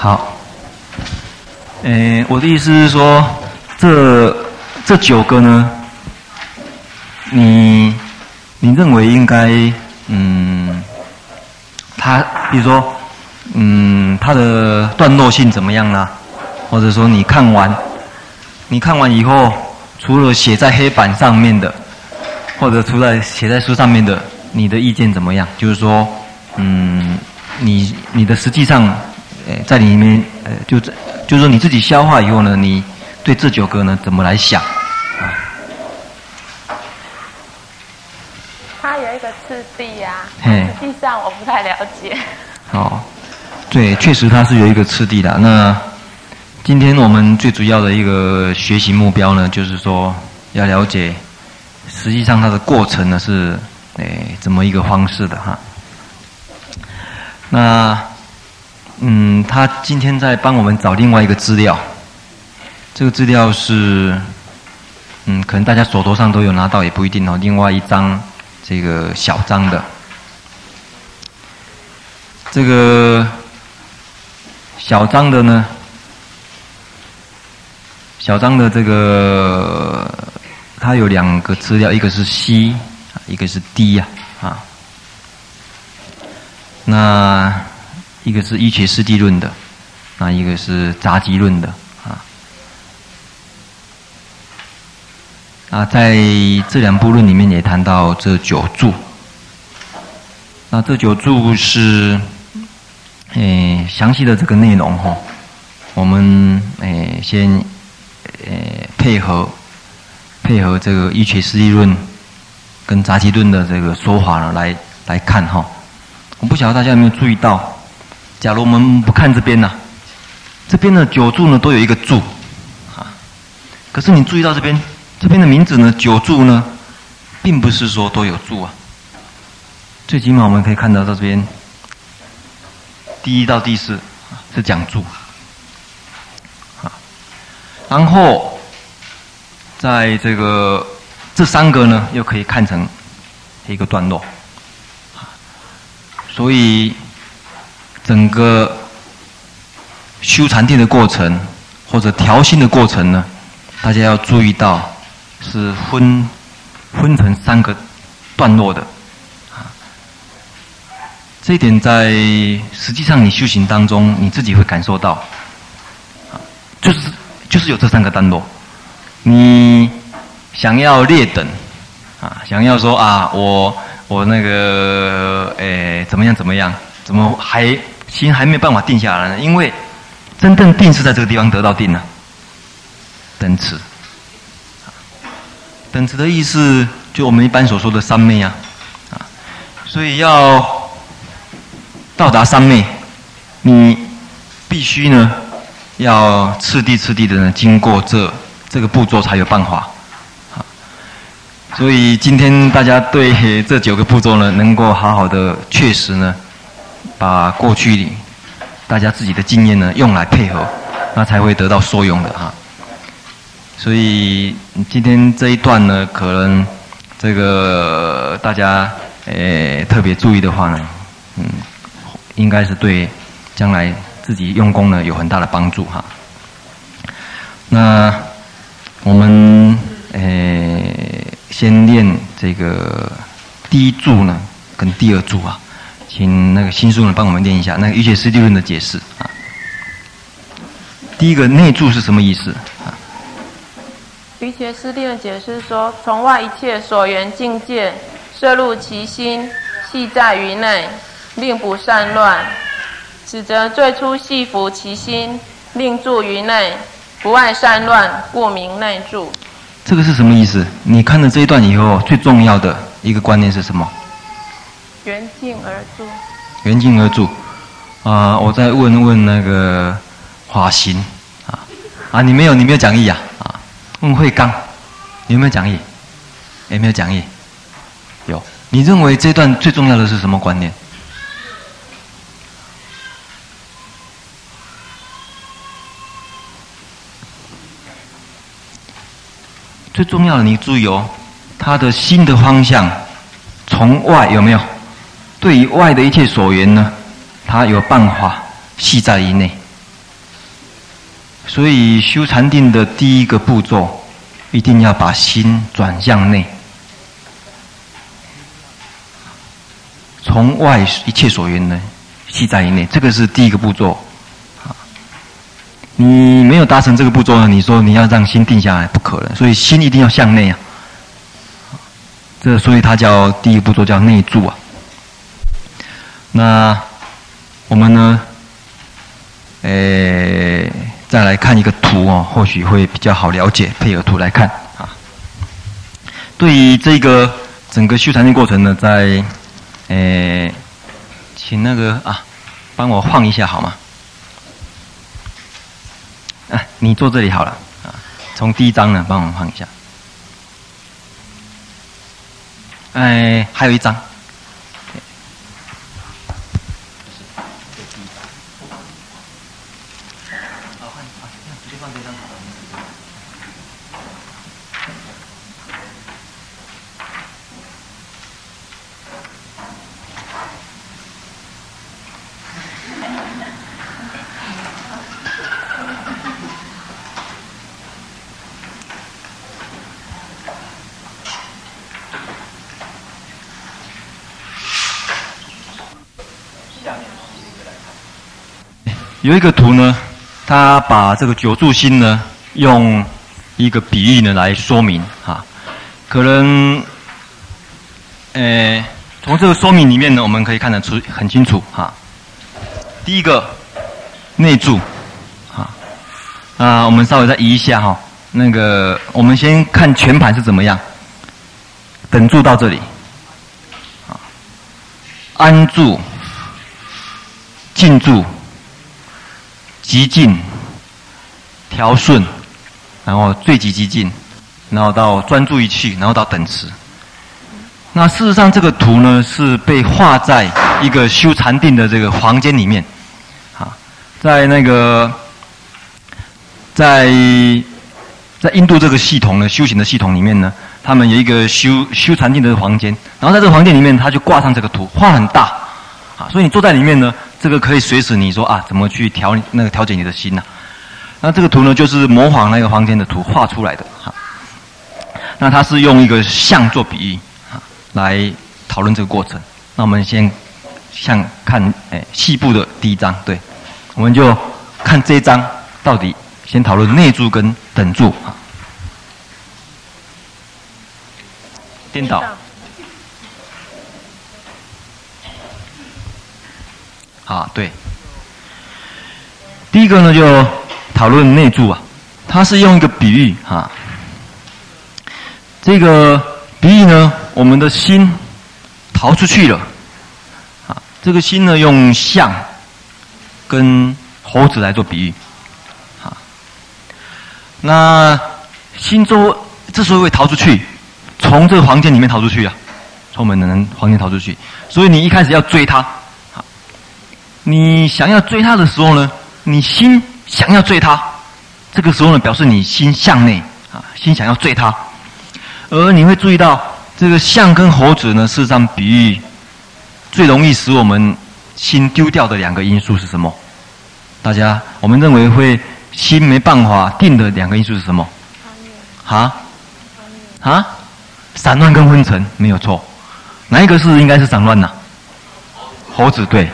好。诶，我的意思是说，这这九个呢，你你认为应该，嗯，它比如说，嗯，它的段落性怎么样呢？或者说你看完，你看完以后，除了写在黑板上面的，或者除了写在书上面的，你的意见怎么样？就是说，嗯，你你的实际上，诶，在里面，呃，就这。就是说你自己消化以后呢，你对这九个呢怎么来想？啊，它有一个次第呀，实际上我不太了解。哦，对，确实它是有一个次第的。那今天我们最主要的一个学习目标呢，就是说要了解，实际上它的过程呢是哎怎么一个方式的哈。那。嗯，他今天在帮我们找另外一个资料，这个资料是，嗯，可能大家手头上都有拿到，也不一定哦。另外一张这个小张的，这个小张的呢，小张的这个，它有两个资料，一个是 C，一个是 D 呀，啊，那。一个是医学四谛论的，那一个是杂集论的啊。啊，在这两部论里面也谈到这九柱。那这九柱是，诶，详细的这个内容哈，我们诶先诶配合配合这个医学四谛论跟杂集论的这个说法呢来来看哈。我不晓得大家有没有注意到。假如我们不看这边呢，这边的九柱呢都有一个柱，啊，可是你注意到这边，这边的名字呢九柱呢，并不是说都有柱啊。最起码我们可以看到到这边，第一到第四是讲柱，啊，然后在这个这三个呢又可以看成一个段落，啊，所以。整个修禅定的过程，或者调心的过程呢，大家要注意到是分分成三个段落的，啊，这一点在实际上你修行当中你自己会感受到，就是就是有这三个段落，你想要劣等，啊，想要说啊，我我那个诶怎么样怎么样，怎么还？心还没有办法定下来呢，因为真正定是在这个地方得到定呢。等持，等持的意思就我们一般所说的三昧啊，啊，所以要到达三昧，你必须呢要次第次第的呢经过这这个步骤才有办法，啊，所以今天大家对这九个步骤呢能够好好的确实呢。把过去大家自己的经验呢用来配合，那才会得到受用的哈。所以今天这一段呢，可能这个大家诶特别注意的话呢，嗯，应该是对将来自己用功呢有很大的帮助哈。那我们诶先练这个第一柱呢，跟第二柱啊。请那个新书人帮我们念一下那个《医学四谛论》的解释啊。第一个内住是什么意思啊？《医学四谛论》解释说：从外一切所缘境界摄入其心，系在于内，令不散乱。此则最初系服其心，令住于内，不爱散乱，故名内住。这个是什么意思？你看了这一段以后，最重要的一个观念是什么？缘境而住，缘境而住，啊、我再问问那个华行啊啊！你没有，你没有讲义啊啊！问慧刚，你有没有讲义？有没有讲义？有。你认为这段最重要的是什么观念？最重要的，你注意哦，他的心的方向从外有没有？对于外的一切所缘呢，他有办法系在于内，所以修禅定的第一个步骤，一定要把心转向内，从外一切所缘呢，系在于内，这个是第一个步骤。你没有达成这个步骤呢，你说你要让心定下来，不可能。所以心一定要向内啊。这所以它叫第一个步骤叫内住啊。那我们呢？诶，再来看一个图哦，或许会比较好了解。配合图来看啊。对于这个整个修禅定过程呢，在诶，请那个啊，帮我晃一下好吗？啊，你坐这里好了啊。从第一张呢，帮我们晃一下。哎，还有一张。有一个图呢，他把这个九柱心呢，用一个比喻呢来说明哈。可能，呃，从这个说明里面呢，我们可以看得出很清楚哈。第一个内柱，啊啊，我们稍微再移一下哈。那个，我们先看全盘是怎么样。等住到这里，啊，安住，静住。极静，调顺，然后最极极静，然后到专注一气，然后到等持。那事实上，这个图呢是被画在一个修禅定的这个房间里面，啊，在那个在在印度这个系统的修行的系统里面呢，他们有一个修修禅定的房间，然后在这个房间里面，他就挂上这个图，画很大，啊，所以你坐在里面呢。这个可以随时你说啊，怎么去调那个调节你的心呢、啊？那这个图呢，就是模仿那个房间的图画出来的哈。那它是用一个像做比喻啊，来讨论这个过程。那我们先像看诶细部的第一章，对，我们就看这一章到底先讨论内住跟等住啊。颠倒。啊，对。第一个呢，就讨论内住啊，它是用一个比喻啊。这个比喻呢，我们的心逃出去了，啊，这个心呢，用象跟猴子来做比喻，啊，那心中之所以会逃出去，从这个房间里面逃出去啊，从我们的人房间逃出去，所以你一开始要追他。你想要追他的时候呢，你心想要追他，这个时候呢，表示你心向内啊，心想要追他。而你会注意到，这个象跟猴子呢，事实上比喻最容易使我们心丢掉的两个因素是什么？大家，我们认为会心没办法定的两个因素是什么？啊？啊？散乱跟昏沉没有错，哪一个是应该是散乱呢？猴子对。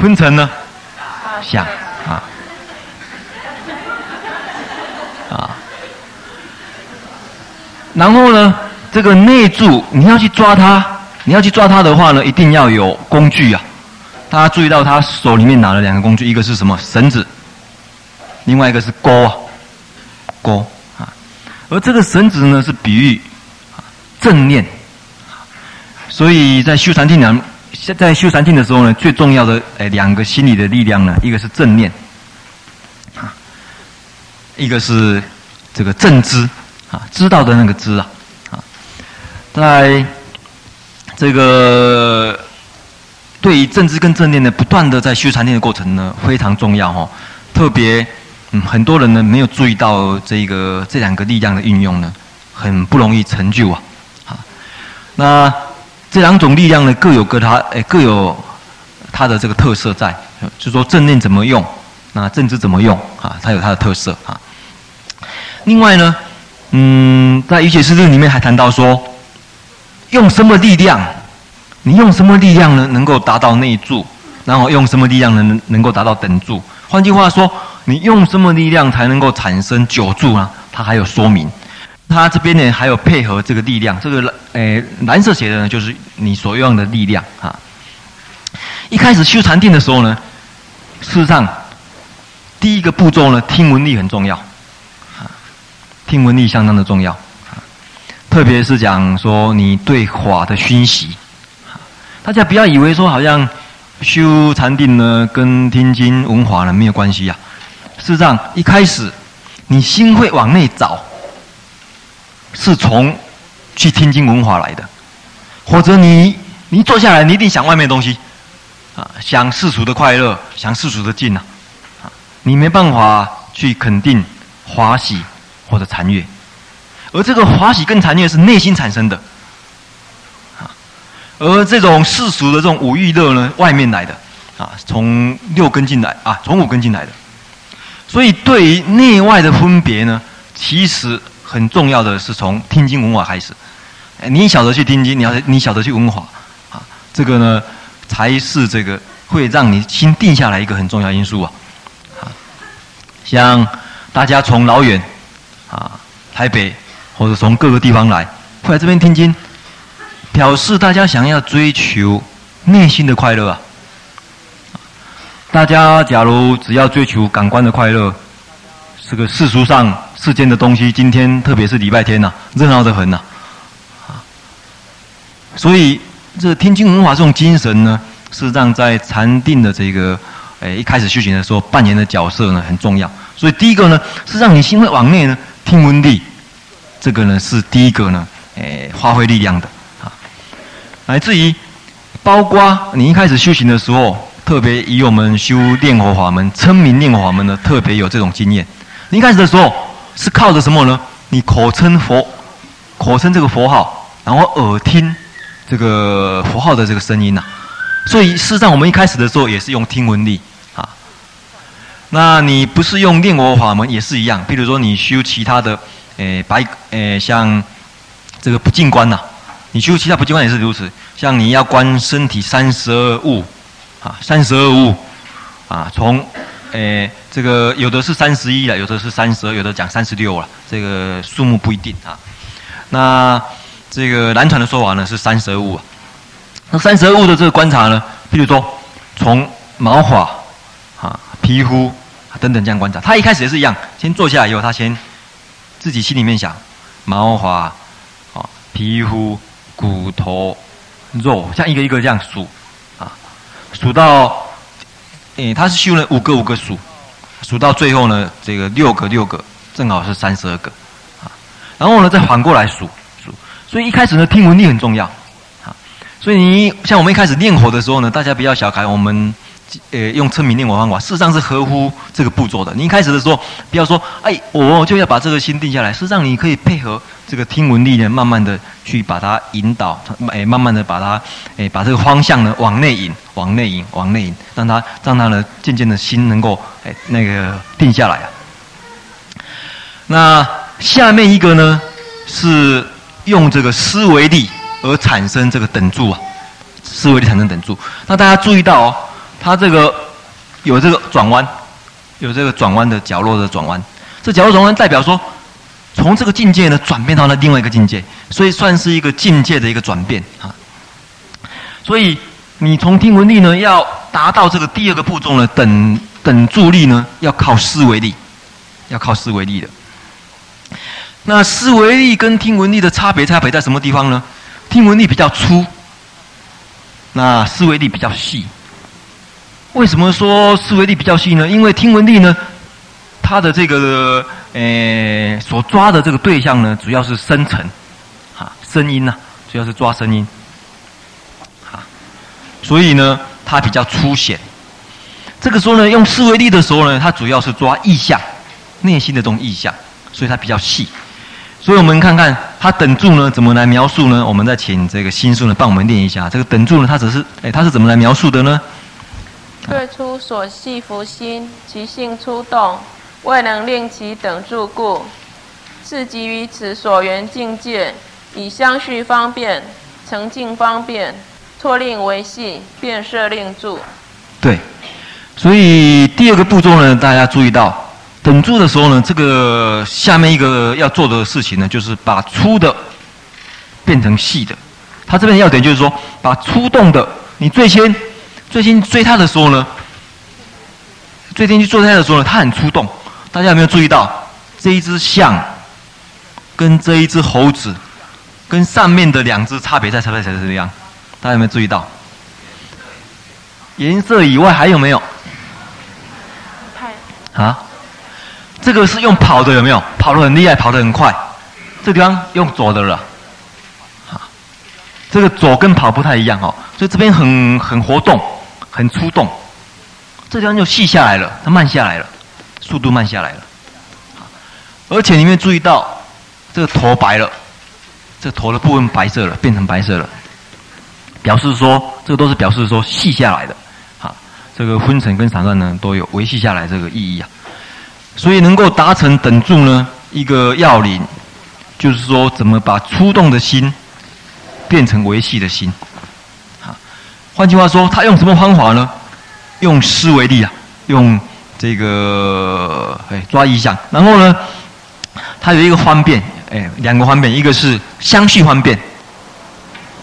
昏沉呢？下啊啊，然后呢，这个内柱你要去抓它，你要去抓它的话呢，一定要有工具啊。大家注意到他手里面拿了两个工具，一个是什么？绳子，另外一个是钩啊，钩啊。而这个绳子呢，是比喻正念，所以在修禅定两。在在修禅定的时候呢，最重要的诶两个心理的力量呢，一个是正念，啊，一个是这个正知，啊，知道的那个知啊，啊，在这个对于正知跟正念呢，不断的在修禅定的过程呢，非常重要哈。特别嗯，很多人呢没有注意到这个这两个力量的运用呢，很不容易成就啊，啊，那。这两种力量呢，各有各它，诶，各有它的这个特色在。就是说正念怎么用，那正知怎么用啊？它有它的特色啊。另外呢，嗯，在《瑜伽师论》里面还谈到说，用什么力量？你用什么力量呢？能够达到内住？然后用什么力量能能够达到等住？换句话说，你用什么力量才能够产生久住呢？它还有说明。它这边呢还有配合这个力量，这个蓝诶蓝色写的呢就是你所用的力量啊。一开始修禅定的时候呢，事实上第一个步骤呢听闻力很重要啊，听闻力相当的重要啊，特别是讲说你对法的熏习，大家不要以为说好像修禅定呢跟听经闻法呢没有关系呀，事实上一开始你心会往内找。是从去听经文化来的，或者你你坐下来，你一定想外面的东西，啊，想世俗的快乐，想世俗的劲呐，啊，你没办法去肯定欢喜或者禅悦，而这个欢喜跟禅悦是内心产生的，啊，而这种世俗的这种五欲乐呢，外面来的，啊，从六根进来啊，从五根进来的，所以对于内外的分别呢，其实。很重要的是从听经文化开始，你晓得去听经，你要你晓得去文化，啊，这个呢才是这个会让你心定下来一个很重要因素啊，啊，像大家从老远啊台北或者从各个地方来，会来这边听经，表示大家想要追求内心的快乐啊。大家假如只要追求感官的快乐，这个世俗上。世间的东西，今天特别是礼拜天呐、热闹得很呐，啊，所以这天经闻法这种精神呢，是让在禅定的这个诶一开始修行的时候扮演的角色呢很重要。所以第一个呢，是让你心会往内呢听闻力，这个呢是第一个呢诶发挥力量的啊。来自于包括你一开始修行的时候，特别以我们修念佛法门、称名念佛法门呢，特别有这种经验。你一开始的时候。是靠着什么呢？你口称佛，口称这个佛号，然后耳听这个佛号的这个声音呐、所以事实上，我们一开始的时候也是用听闻力啊。那你不是用念佛法门也是一样。比如说你修其他的，诶白诶像这个不净观呐，你修其他不净观也是如此。像你要观身体三十二物啊，三十二物啊，从。诶，这个有的是三十一了，有的是三十二，有的讲三十六了，这个数目不一定啊。那这个南传的说法呢是三十二物。那三十二物的这个观察呢，比如说从毛发啊、皮肤等等这样观察，他一开始也是一样，先坐下来以后，他先自己心里面想毛发啊、皮肤、骨头、肉，像一个一个这样数啊，数到。诶，他是修了五个五个数，数到最后呢，这个六个六个，正好是三十二个，啊，然后呢再反过来数数，所以一开始呢听闻力很重要，啊，所以你像我们一开始念佛的时候呢，大家不要小看我们。呃，用称名念佛方法，事实上是合乎这个步骤的。你一开始的时候，不要说，哎，我就要把这个心定下来。事实上，你可以配合这个听闻力呢，慢慢的去把它引导，哎，慢慢的把它，哎，把这个方向呢往内引，往内引，往内引，让它，让它呢，渐渐的心能够，哎，那个定下来啊。那下面一个呢，是用这个思维力而产生这个等住啊，思维力产生等住。那大家注意到哦。它这个有这个转弯，有这个转弯的角落的转弯，这角落转弯代表说，从这个境界呢转变到了另外一个境界，所以算是一个境界的一个转变啊。所以你从听闻力呢，要达到这个第二个步骤呢，等等助力呢，要靠思维力，要靠思维力的。那思维力跟听闻力的差别差别在什么地方呢？听闻力比较粗，那思维力比较细。为什么说思维力比较细呢？因为听闻力呢，它的这个呃、所抓的这个对象呢，主要是声尘，哈，声音呐、主要是抓声音，哈，所以呢，它比较粗显。这个时候呢，用思维力的时候呢，它主要是抓意象，内心的这种意象，所以它比较细。所以我们看看它等住呢，怎么来描述呢？我们再请这个新书呢，帮我们念一下。这个等住呢，它只是哎，它是怎么来描述的呢？对初所系伏心，其性初动，未能令其等住故，是及于此所缘境界，以相续方便，成净方便，托令为系，便设令住。对，所以第二个步骤呢，大家注意到，等住的时候呢，这个下面一个要做的事情呢，就是把粗的变成细的。他这边要点就是说，把粗动的，你最先最近追他的时候呢，最近去追他的时候呢，他很出动。大家有没有注意到，这一只象跟这一只猴子，跟上面的两只差别在差别在这样？大家有没有注意到？颜色以外还有没有？啊，这个是用跑的有没有？跑得很厉害，跑得很快。这地方用走的了。这个走跟跑不太一样哦，所以这边很很活动，很出动。这地方就细下来了，它慢下来了，速度慢下来了。而且你们注意到，这个头白了，这头的部分白色了，变成白色了，表示说这个都是表示说细下来的。好，这个昏沉跟散乱呢都有维系下来这个意义啊。所以能够达成等住呢，一个要领，就是说怎么把出动的心。变成维系的心，换句话说，他用什么方法呢？用思维力啊，用这个哎抓意象，然后呢，他有一个方便，哎，两个方便，一个是相续方便，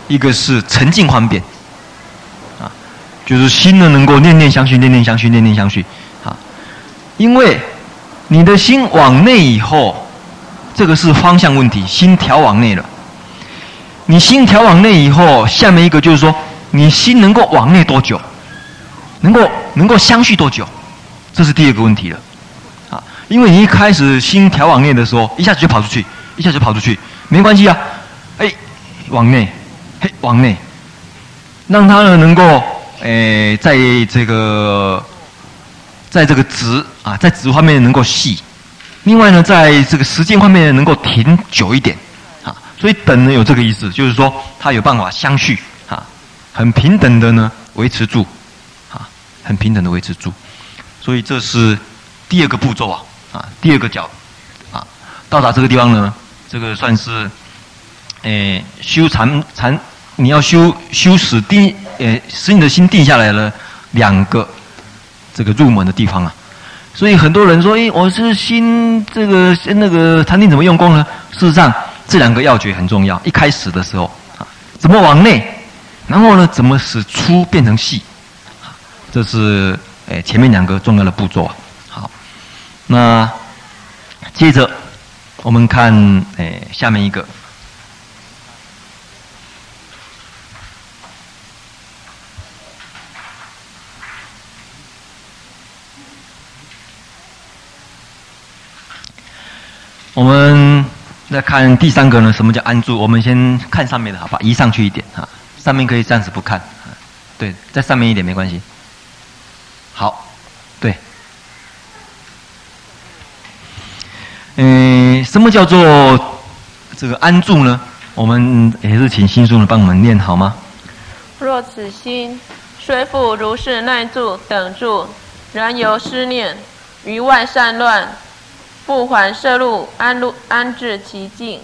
一个是澄净方便，啊，就是心呢能够念念相续，念念相续，念念相续，啊，因为你的心往内以后，这个是方向问题，心调往内了。你心调往内以后，下面一个就是说，你心能够往内多久？能够能够相续多久？这是第二个问题了，啊，因为你一开始心调往内的时候，一下子就跑出去，一下子就跑出去，没关系啊，哎，往内，嘿，往内，让它呢能够，诶，在这个，在这个直啊，在直方面能够细，另外呢，在这个时间方面能够停久一点。啊所以等呢有这个意思，就是说它有办法相续，很平等的呢维持住，啊，很平等的维持住。所以这是第二个步骤啊，啊，第二个角，啊，到达这个地方呢，这个算是，诶，修禅禅，你要修修使定，诶，使你的心定下来了，两个这个入门的地方啊。所以很多人说，诶，我是心这个那个禅定怎么用功呢？事实上。这两个要诀很重要。一开始的时候，啊，怎么往内？然后呢，怎么使粗变成细？这是诶前面两个重要的步骤啊。好，那接着我们看诶下面一个。我们。再看第三个呢？什么叫安住？我们先看上面的，好吧？移上去一点哈，上面可以暂时不看。对，在上面一点没关系。好，对。嗯，什么叫做这个安住呢？我们也是请心书呢帮我们念好吗？若此心虽复如是耐住等住，然由思念于外散乱。复还摄入安入安置其境。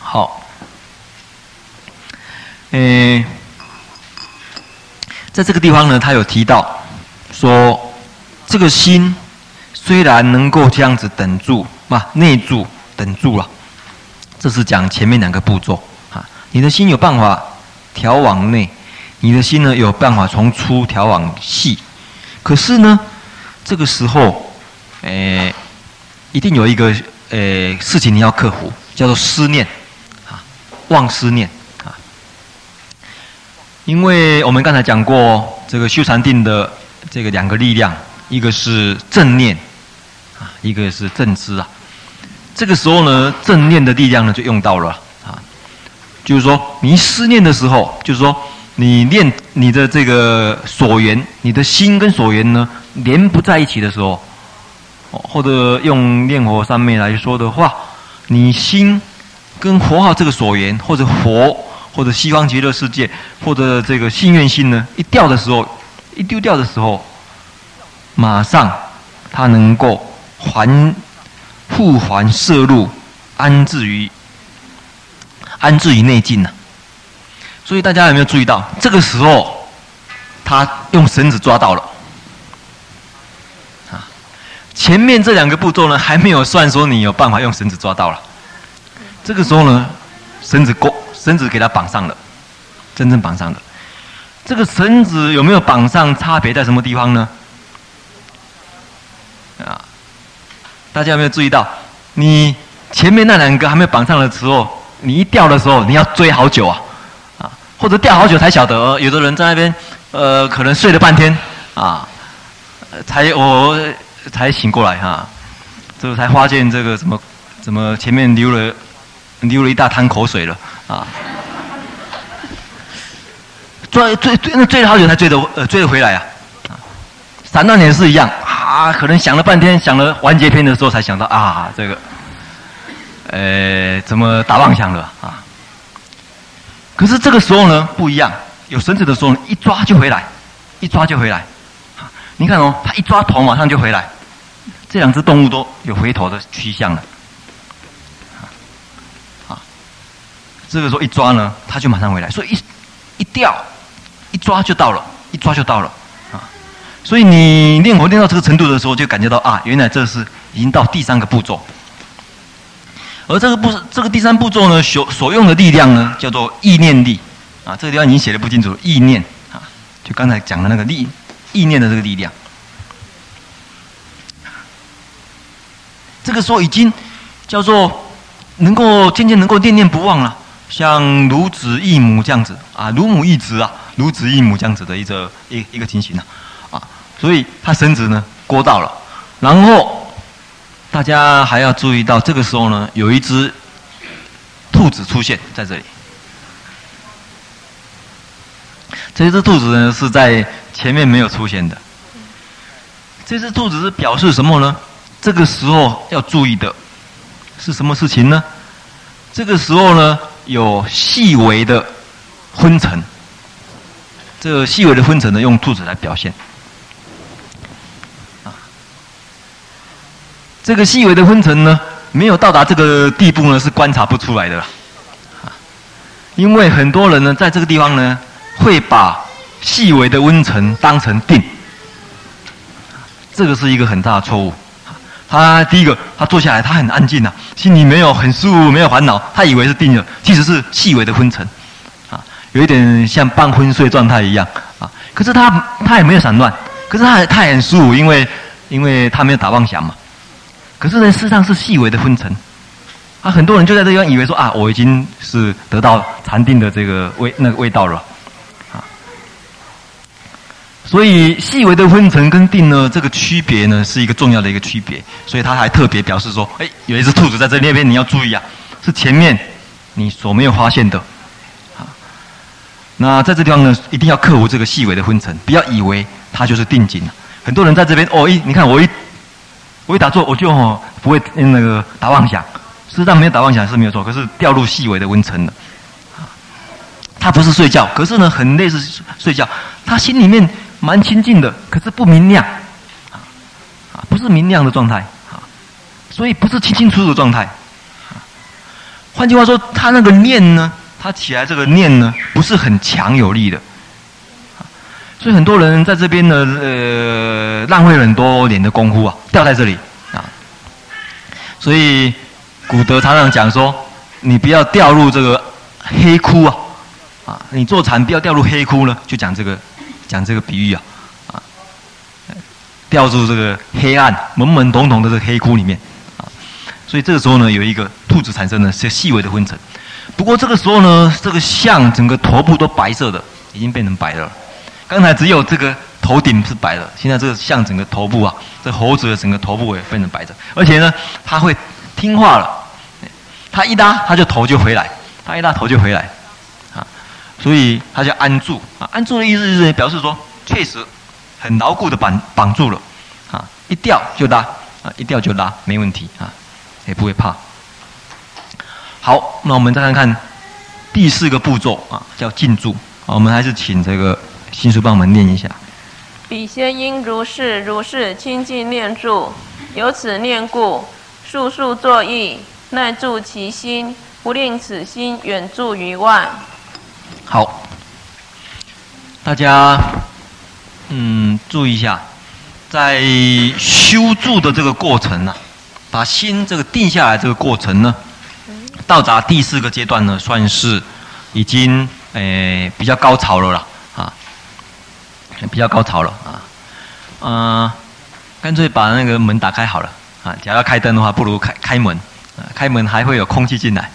好，诶，在这个地方呢，他有提到说，这个心虽然能够这样子等住，嘛内住等住了，这是讲前面两个步骤啊。你的心有办法调往内，你的心呢有办法从粗调往细，可是呢，这个时候。诶，一定有一个诶事情你要克服，叫做思念，啊，妄思念。因为我们刚才讲过，这个修禅定的这个两个力量，一个是正念，啊，一个是正知啊。这个时候呢，正念的力量呢就用到了啊，就是说你思念的时候，就是说你念你的这个所缘，你的心跟所缘呢连不在一起的时候。或者用念佛上面来说的话，你心跟佛号这个所缘，或者佛或者西方极乐世界，或者这个信愿心呢，一掉的时候，一丢掉的时候，马上他能够还复还摄入，安置于安置于内境呢。所以大家有没有注意到，这个时候他用绳子抓到了啊。前面这两个步骤呢，还没有算说你有办法用绳子抓到了。这个时候呢，绳子勾，绳子给它绑上了，真正绑上了。这个绳子有没有绑上？差别在什么地方呢？啊，大家有没有注意到？你前面那两个还没有绑上的时候，你一掉的时候，你要追好久啊，啊，或者掉好久才晓得。有的人在那边，呃，可能睡了半天啊，才我。才醒过来哈，这个才发现这个什么，怎么前面流了流了一大滩口水了啊！追追追，那追了好久才追得呃追得回来啊！散乱也是一样啊，可能想了半天，想了完结篇的时候才想到啊，这个，呃，怎么打妄想了啊？可是这个时候呢不一样，有绳子的时候一抓就回来，一抓就回来。你看哦，他一抓头马上就回来，这两只动物都有回头的趋向了。这个时候一抓呢，他就马上回来，所以一一掉，一抓就到了，一抓就到了。啊，所以你念佛念到这个程度的时候，就感觉到啊，原来这是已经到第三个步骤。而这个步这个第三步骤呢，所所用的力量呢，叫做意念力。啊，这个地方已经写的不清楚，意念啊，就刚才讲的那个力。意念的这个力量，这个时候已经叫做能够渐渐能够念念不忘了，像孺子异母这样子啊，孺母异子啊，孺子异母这样子的一个一一个情形呢，啊，所以他绳子呢过到了，然后大家还要注意到，这个时候呢，有一只兔子出现在这里，这只兔子呢是在。前面没有出现的，这只兔子是表示什么呢？这个时候要注意的是什么事情呢？这个时候呢，有细微的昏沉。这个细微的昏沉呢，用兔子来表现。啊，这个细微的昏沉呢，没有到达这个地步呢，是观察不出来的。啊，因为很多人呢，在这个地方呢，会把。细微的温沉当成定，这个是一个很大的错误。他第一个，他坐下来，他很安静呐、啊，心里没有很舒服，没有烦恼，他以为是定了，其实是细微的昏沉，啊，有一点像半昏睡状态一样啊。可是他他也没有散乱，可是他他也很舒服，因为因为他没有打妄想嘛。可是呢，事实上是细微的昏沉，啊，很多人就在这地方以为说啊，我已经是得到禅定的这个味那个味道了。所以细微的昏沉跟定呢，这个区别呢是一个重要的一个区别。所以他还特别表示说：“哎，有一只兔子在这那边，你要注意啊，是前面你所没有发现的。”啊，那在这地方呢，一定要克服这个细微的昏沉，不要以为它就是定境。很多人在这边哦，一你看我一我一打坐，我就哦不会那个打妄想，事实上没有打妄想是没有错，可是掉入细微的昏沉了。啊，他不是睡觉，可是呢很类似睡觉，他心里面。蛮清净的，可是不明亮，啊，啊，不是明亮的状态，啊，所以不是清清楚楚的状态，换句话说，他那个念呢，他起来这个念呢，不是很强有力的，所以很多人在这边呢，呃，浪费了很多年的功夫啊，掉在这里，啊，所以古德常常讲说，你不要掉入这个黑窟啊，啊，你坐禅不要掉入黑窟呢，就讲这个。讲这个比喻啊，啊，掉入这个黑暗、懵懵懂懂的这个黑窟里面，啊，所以这个时候呢，有一个兔子产生了些细微的昏沉。不过这个时候呢，这个象整个头部都白色的，已经变成白的了。刚才只有这个头顶是白的，现在这个象整个头部啊，这猴子的整个头部也变成白的，而且呢，它会听话了，它一拉，它就头就回来，它一拉头就回来。所以他叫安住啊，安住的意思就是表示说，确实很牢固的绑绑住了，啊，一掉就拉，啊，一掉就拉，没问题啊，也不会怕。好，那我们再看看第四个步骤啊，叫静住。我们还是请这个新书帮我们念一下。彼先应如是如是清净念住，由此念故，速速作意，耐住其心，不令此心远住于外。好，大家嗯注意一下，在修住的这个过程呢、把心这个定下来这个过程呢，到达第四个阶段呢，算是已经诶、比较高潮了啦，啊，比较高潮了啊，嗯、干脆把那个门打开好了啊，假如要开灯的话，不如开开门，啊，开门还会有空气进来。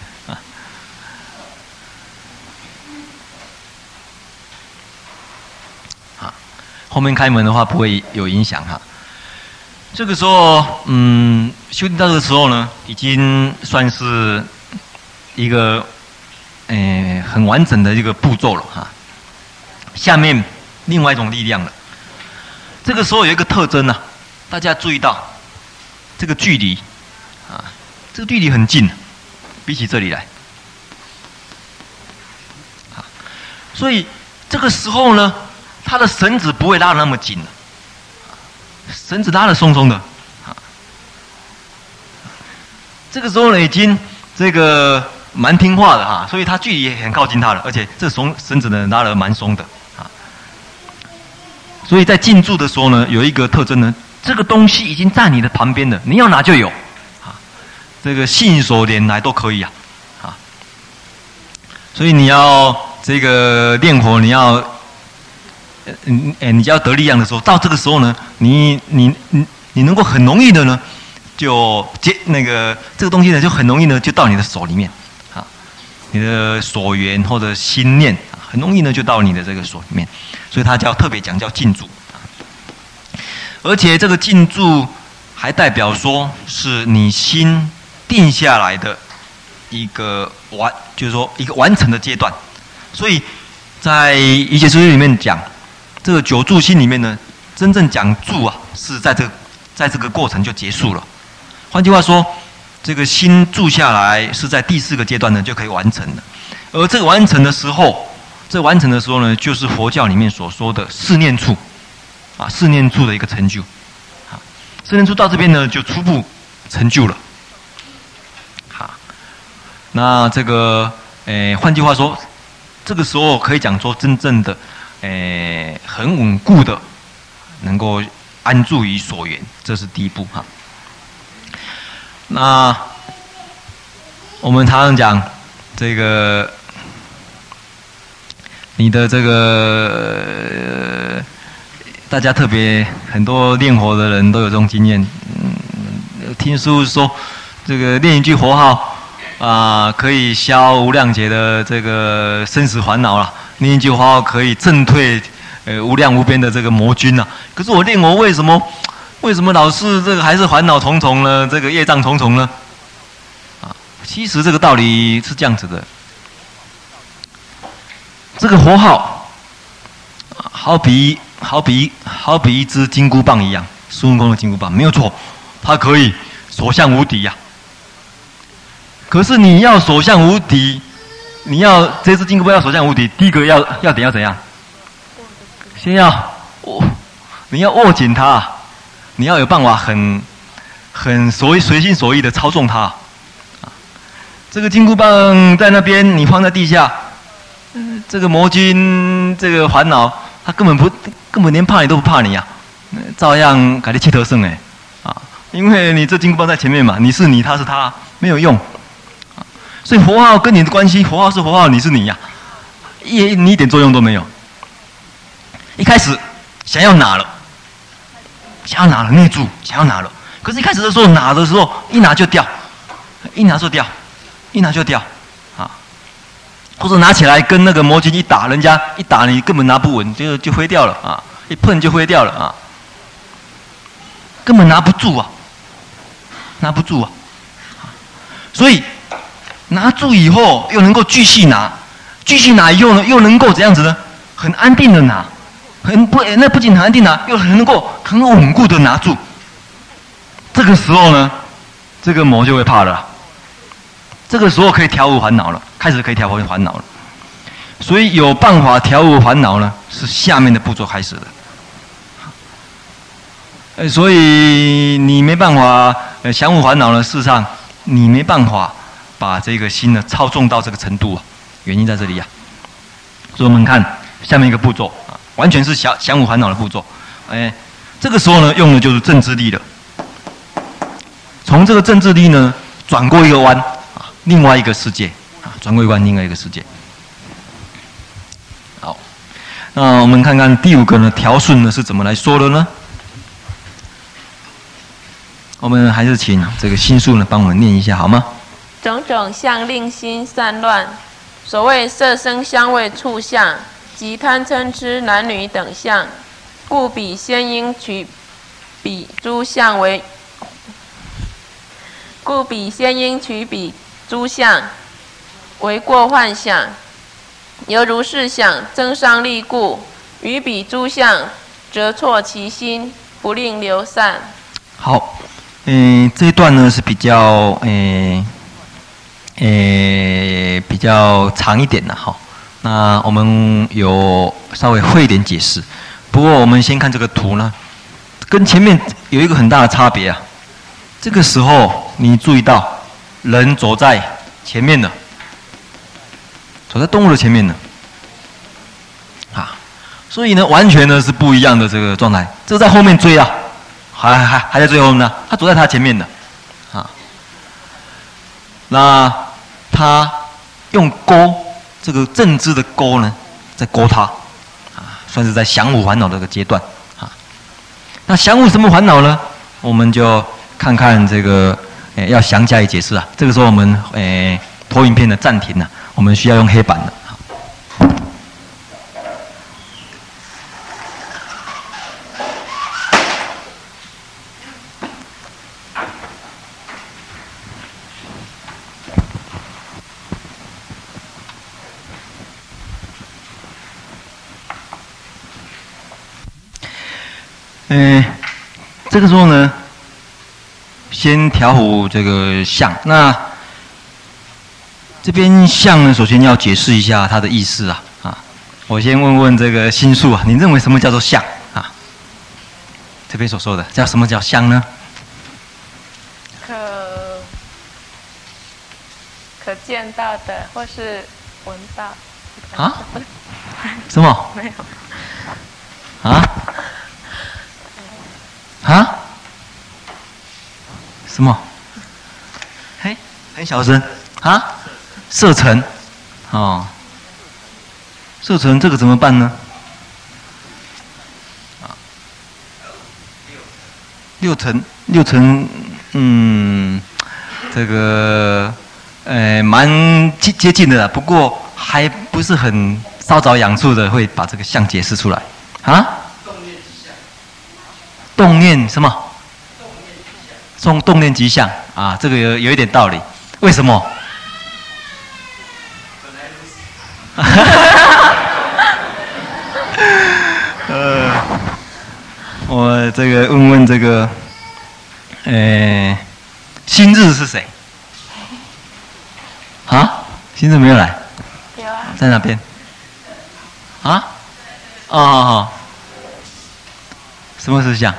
后面开门的话不会有影响哈。这个时候，嗯，修定到这个时候呢，已经算是一个，诶，很完整的一个步骤了哈。下面另外一种力量了。这个时候有一个特征呢，大家注意到，这个距离，啊，这个距离很近，比起这里来，好，所以这个时候呢。他的绳子不会拉的那么紧，绳子拉的松松的，这个时候呢已经这个蛮听话的哈，所以他距离也很靠近他了，而且这松绳子呢拉的蛮松的。啊，所以在进驻的时候呢，有一个特征呢，这个东西已经在你的旁边了，你要拿就有，啊，这个信手拈来都可以啊，啊，所以你要这个练火，你要。嗯，哎，你要得力量的时候，到这个时候呢，你你你你能够很容易的呢，就接那个这个东西呢，就很容易呢，就到你的手里面，啊，你的所缘或者心念，很容易呢就到你的这个手里面，所以它叫特别讲叫静住，而且这个静住还代表说是你心定下来的一个完，就是说一个完成的阶段，所以在一切书里面讲。这个九住心里面呢，真正讲住啊，是在这，在这个过程就结束了。换句话说，这个心住下来是在第四个阶段呢就可以完成的。而这个完成的时候，这、完成的时候呢，就是佛教里面所说的四念处，啊，四念处的一个成就。啊，四念处到这边呢就初步成就了。好，那这个，诶，换句话说，这个时候可以讲说真正的。诶，很稳固的，能够安住于所缘，这是第一步哈。那我们常常讲这个，你的这个，大家特别很多练佛的人都有这种经验。嗯，听书说，这个念一句佛号啊，可以消无量劫的这个生死烦恼了。念一句话可以震退，呃，无量无边的这个魔军呐、啊。可是我念我为什么，为什么老是这个还是烦恼重重呢？这个业障重重呢？啊，其实这个道理是这样子的。这个佛号，好比好比好比一支金箍棒一样，孙悟空的金箍棒没有错，它可以所向无敌呀、可是你要所向无敌。你要这支金箍棒要所向无敌，第一个要要点要怎样？先要握，你要握紧它，你要有办法很很随随心所欲的操纵它。这个金箍棒在那边，你放在地下，这个魔君这个烦恼，他根本不根本连怕你都不怕你呀，照样给你气头胜哎，啊，因为你这金箍棒在前面嘛，你是你，他是他，没有用。所以佛号跟你的关系，佛号是佛号，你是你呀、一你一点作用都没有。一开始想要拿了，想要拿了，捏住，想要拿了。可是，一开始的时候拿的时候，一拿就掉，一拿就掉，一拿就掉，啊，或者拿起来跟那个魔晶一打，人家一打你根本拿不稳，就就飞掉了啊，一碰就飞掉了啊，根本拿不住啊，拿不住啊，所以。拿住以后，又能够继续拿，继续拿以后呢，又能够怎样子呢？很安定的拿，很不，那不仅很安定拿，又很能够很稳固的拿住。这个时候呢，这个魔就会怕了。这个时候可以调伏烦恼了，开始可以调伏烦恼了。所以有办法调伏烦恼呢，是下面的步骤开始的。呃，所以你没办法呃降伏烦恼呢，事实上你没办法把这个心呢操纵到这个程度啊，原因在这里呀、啊。所以我们看下面一个步骤啊，完全是降降伏烦恼的步骤。哎，这个时候呢，用的就是正知力了。从这个正知力呢，转过一个弯啊，另外一个世界啊，转过一个弯，另外一个世界。好，那我们看看第五个呢，调顺呢是怎么来说的呢？我们还是请这个心术呢帮我们念一下好吗？种种相令心散乱，所谓色声香味触相及贪嗔痴男女等相，故彼先应取彼诸相为，故彼先应取彼诸相为过幻想，犹如是想增上力故，于彼诸相则错其心，不令流散。好。嗯，这一段呢是比较诶诶比较长一点的哈。那我们有稍微会一点解释。不过我们先看这个图呢，跟前面有一个很大的差别啊。这个时候你注意到人走在前面的，走在动物的前面的，啊，所以呢完全呢是不一样的这个状态。这个在后面追啊。还还还在最后呢，他走在他前面的，啊，那他用勾这个正知的勾呢，在勾他，啊，算是在降五烦恼这个阶段，啊，那降五什么烦恼呢？我们就看看这个，诶，要详加以解释啊。这个时候我们诶，投影片的暂停了，我们需要用黑板了。嗯，这个时候呢，先调虎这个相。那这边相呢，首先要解释一下它的意思啊啊！我先问问这个心术啊，你认为什么叫做相啊？这边所说的叫什么叫相呢？可可见到的，或是闻到。啊？什么？没有。啊？啊？什么？嘿，很小声啊！色尘，哦，色尘这个怎么办呢？啊，六层，六层，嗯，这个，呃，蛮接接近的，不过还不是很稍早养处的，会把这个相解释出来啊。动念什么？从动念吉祥啊，这个有有一点道理。为什么？呃，我这个问问这个，呃，新日是谁？啊？新日没有来？有啊。在哪边？啊？哦，好好。什么是相？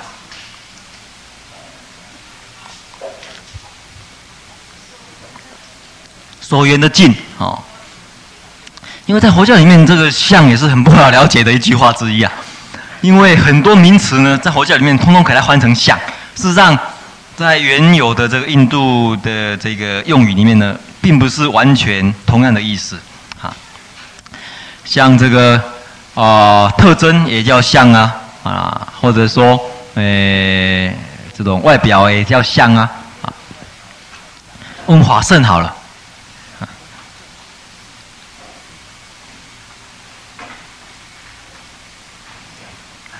所缘的境哦，因为在佛教里面，这个相也是很不好了解的一句话之一啊。因为很多名词呢，在佛教里面通通给它换成相。事实上，在原有的这个印度的这个用语里面呢，并不是完全同样的意思啊。像这个啊、特征也叫相啊啊，或者说诶、这种外表也叫相啊啊。问法胜好了。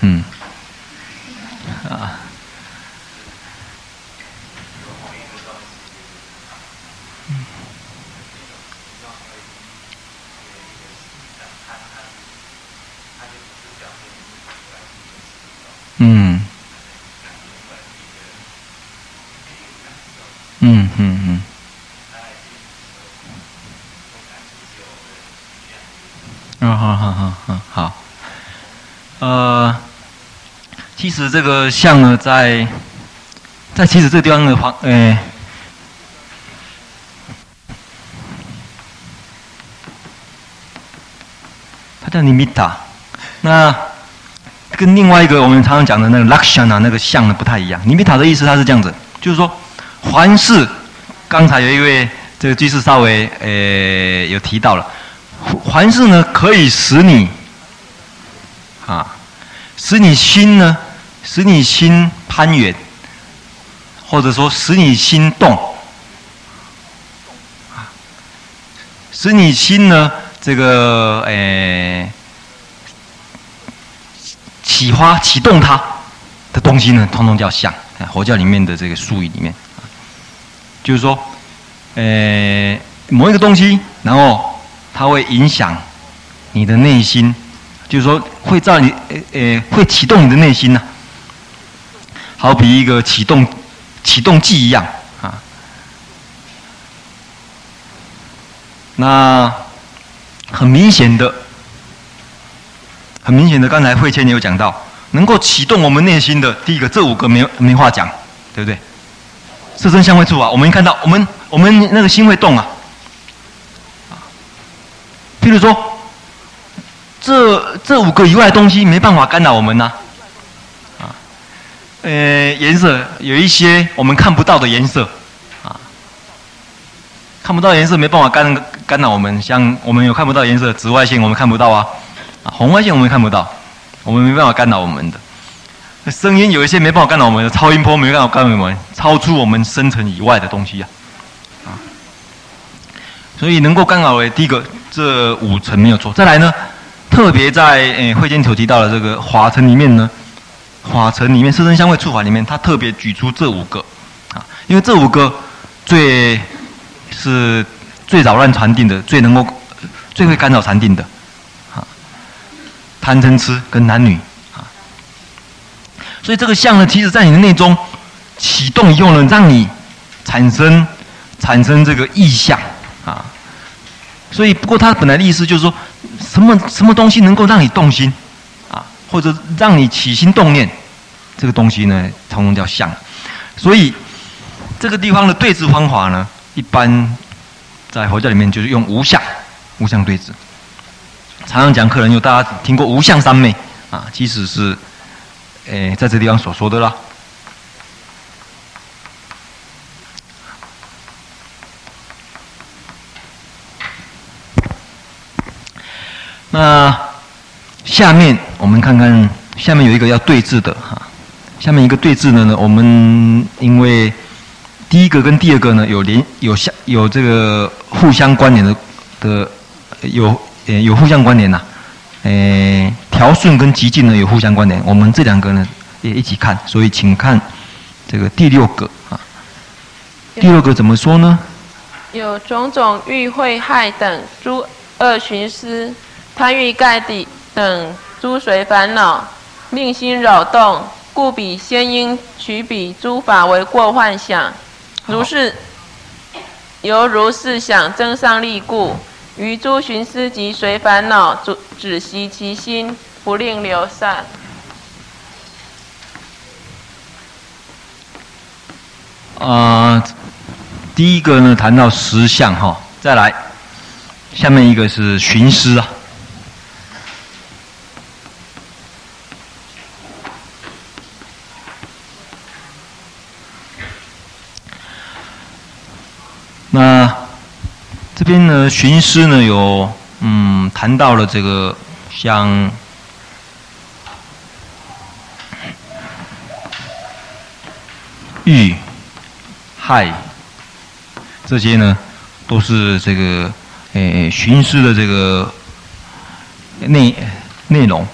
嗯，啊，嗯，嗯嗯嗯，嗯嗯，好。呃，其实这个相呢，在在其实这个地方的话，诶，它叫尼米塔。那跟另外一个我们常常讲的那个拉克夏纳那个相呢不太一样。尼米塔的意思，它是这样子，就是说，凡是刚才有一位这个居士稍微诶有提到了，凡是呢可以使你。啊，使你心呢，使你心攀缘，或者说使你心动，使你心呢，这个诶，启发启动它的东西呢，通通叫相。佛教里面的这个术语里面，就是说，诶，某一个东西，然后它会影响你的内心。就是说，会造你，呃呃，会启动你的内心呐、啊，好比一个启动启动剂一样啊。那很明显的，很明显的，刚才慧谦也有讲到，能够启动我们内心的第一个，这五个没没话讲，对不对？色声香味触啊，我们看到，我们我们那个心会动啊。譬如说。这这五个以外的东西没办法干扰我们呐，呃，颜色有一些我们看不到的颜色，啊，看不到颜色没办法干干扰我们，像我们有看不到颜色，紫外线我们看不到啊，啊，红外线我们看不到，我们没办法干扰我们的。声音有一些没办法干扰我们的，超音波没办法干扰我们，超出我们深层以外的东西呀，啊，所以能够干扰为第一个这五层没有错，再来呢？特别在呃慧见所提到的这个法尘里面呢，法尘里面色声香味触法里面，他特别举出这五个啊，因为这五个最是最扰乱禅定的，最能够最会干扰禅定的啊，贪嗔痴跟男女啊，所以这个相呢，其实在你的内中启动以后呢，让你产生产生这个意象啊，所以不过他本来的意思就是说。什么什么东西能够让你动心，或者让你起心动念，这个东西呢，通通叫相。所以这个地方的对治方法呢，一般在佛教里面就是用无相，无相对治。常常讲课人有大家听过无相三昧啊，其实是，诶，在这地方所说的啦。那下面我们看看，下面有一个要对治的哈。下面一个对治的呢，我们因为第一个跟第二个呢有连有相有这个互相关联的的有呃有互相关联呐。诶，调顺跟极静呢有互相关联，我们这两个呢也一起看，所以请看这个第六个啊。第六个怎么说呢？有种种欲会害等诸恶寻思。贪欲盖底等诸随烦恼，令心扰动，故彼先应取彼诸法为过幻想。如是，犹如是想增上力故，于诸寻思及随烦恼，止止息其心，不令流散。啊、第一个呢谈到实相哈，再来，下面一个是寻思啊。那这边呢，寻思呢有嗯谈到了这个像欲、害这些呢，都是这个诶寻思的这个内内容。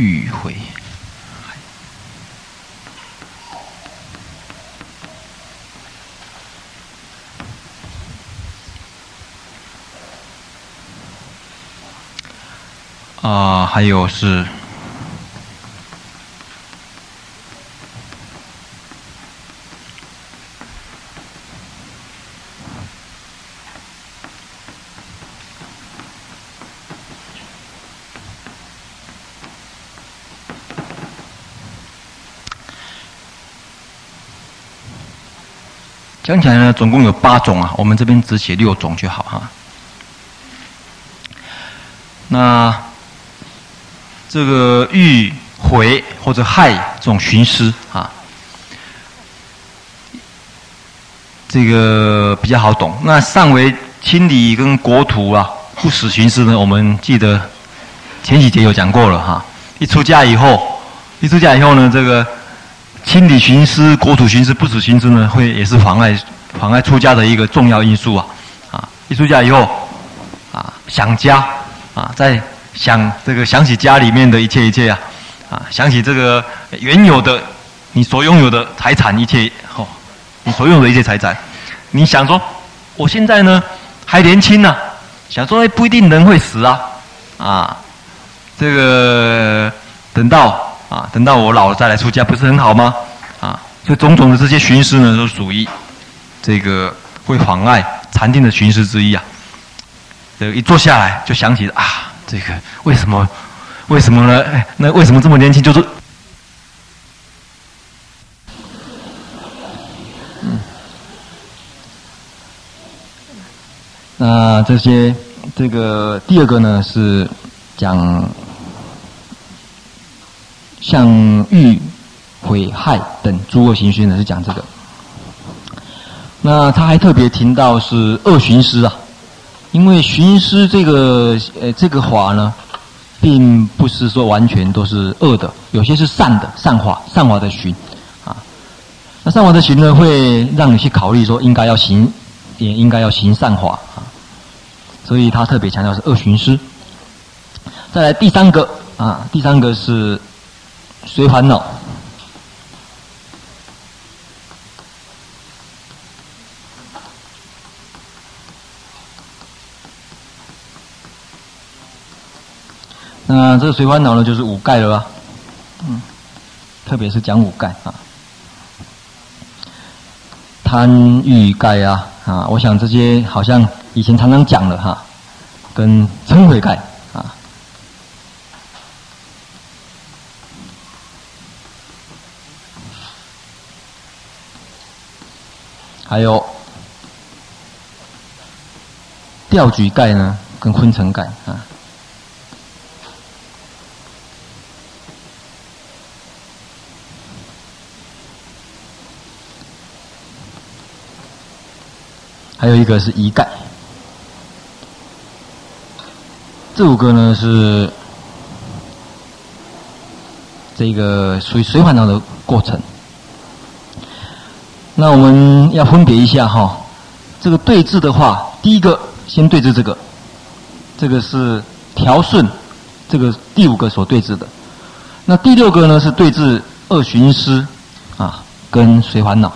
迂回啊，还有是讲起来呢，总共有八种啊，我们这边只写六种就好哈。那这个欲毁或者害这种寻思啊，这个比较好懂。那上为清理跟国土啊，不使寻思呢，我们记得前几节有讲过了哈。一出家以后，一出家以后呢，这个心理寻思、国土寻思、不止寻思呢，会也是妨碍妨碍出家的一个重要因素啊。啊，一出家以后，啊，想家啊，在想这个想起家里面的一切一切啊，啊，想起这个原有的你所拥有的财产一切哦，你所拥有的一切财产，你想说，我现在呢还年轻呢、想说不一定人会死啊，啊。这个等到啊，等到我老了再来出家，不是很好吗？啊，所以种种的这些寻思呢，都属于这个会妨碍禅定的寻思之一啊。这一坐下来就想起啊，这个为什么？为什么呢？哎，那为什么这么年轻？就是，那这些这个第二个呢是讲。像欲、毁、害等诸恶行熏呢，是讲这个。那他还特别提到是恶寻思啊，因为寻思这个呃这个法呢，并不是说完全都是恶的，有些是善的善法，善法的寻啊。那善法的寻呢，会让你去考虑说应该要行，也应该要行善法啊。所以他特别强调是恶寻思。再来第三个啊，第三个是。随烦恼，那这个随烦恼呢，就是五盖了吧？嗯，特别是讲五盖啊，贪欲盖啊啊，我想这些好像以前常常讲的哈，跟嗔恚盖。还有掉举盖呢，跟昏沉盖啊。还有一个是疑盖，这五个呢是这个属于随烦恼的过程。那我们要分别一下哈，这个对治的话，第一个先对治这个，这个是调顺，这个第五个所对治的。那第六个呢是对治二寻思啊，跟随烦恼。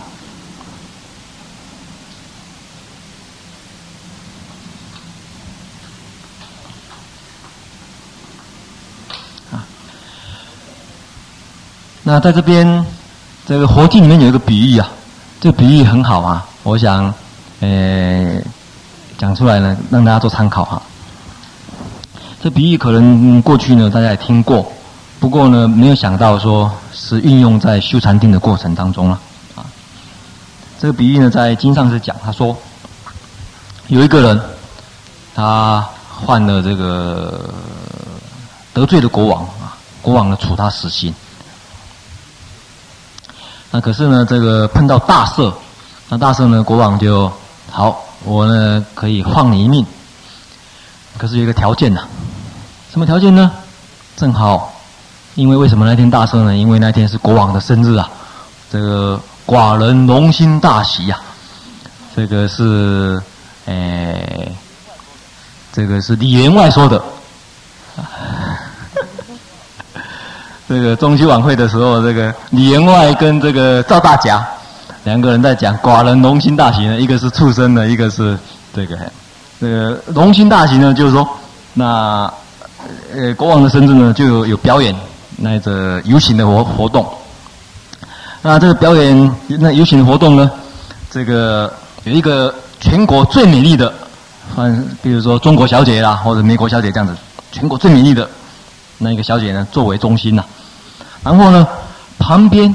啊，那在这边这个佛经里面有一个比喻啊。这比喻很好啊，我想，呃，讲出来呢，让大家做参考哈。这比喻可能过去呢大家也听过，不过呢没有想到说是运用在修禅定的过程当中了啊。这个比喻呢在经上是讲，他说有一个人，他犯了这个得罪的国王啊，国王呢处他死刑。那可是呢，这个碰到大赦，那大赦呢，国王就好，我呢可以放你一命。可是有一个条件呐，什么条件呢？正好，因为为什么那天大赦呢？因为那天是国王的生日啊，这个寡人龙心大喜呀。这个是，诶，这个是李员外说的。这个中秋晚会的时候，这个李员外跟这个赵大甲两个人在讲寡人荣心大喜呢，一个是畜生的，一个是这个这个荣心大喜呢，就是说那呃国王的生日呢就有表演那个游行的活活动。那这个表演那游行的活动呢，这个有一个全国最美丽的，嗯，比如说中国小姐啦，或者美国小姐这样子，全国最美丽的。那一个小姐呢，作为中心呐、然后呢，旁边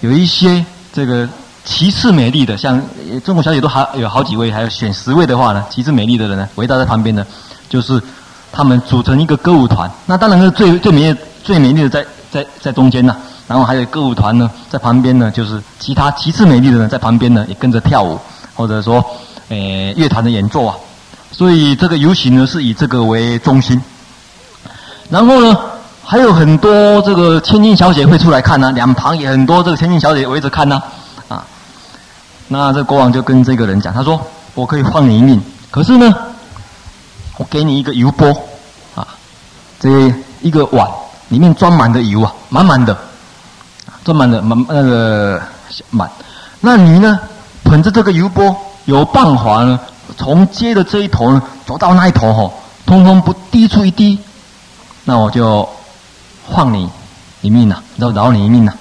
有一些这个其次美丽的，像中国小姐都还有好几位，还有选十位的话呢，其次美丽的人呢，围绕在旁边呢，就是他们组成一个歌舞团。那当然是最最美最美丽的在在在中间呢，然后还有歌舞团呢在旁边呢，就是其他其次美丽的人在旁边呢也跟着跳舞，或者说，呃，乐团的演奏啊。所以这个游行呢是以这个为中心，然后呢。还有很多这个千金小姐会出来看呢、两旁也很多这个千金小姐围着看呢、啊，那这国王就跟这个人讲，他说：“我可以放你一命，可是呢，我给你一个油钵，啊，这一个碗里面装满的油啊，满满的，装满的满那个满，那你呢，捧着这个油钵，有办法呢，从街的这一头呢，走到那一头吼，通通不滴出一滴，那我就。”放你一命呐、啊，饶你一命呐、啊。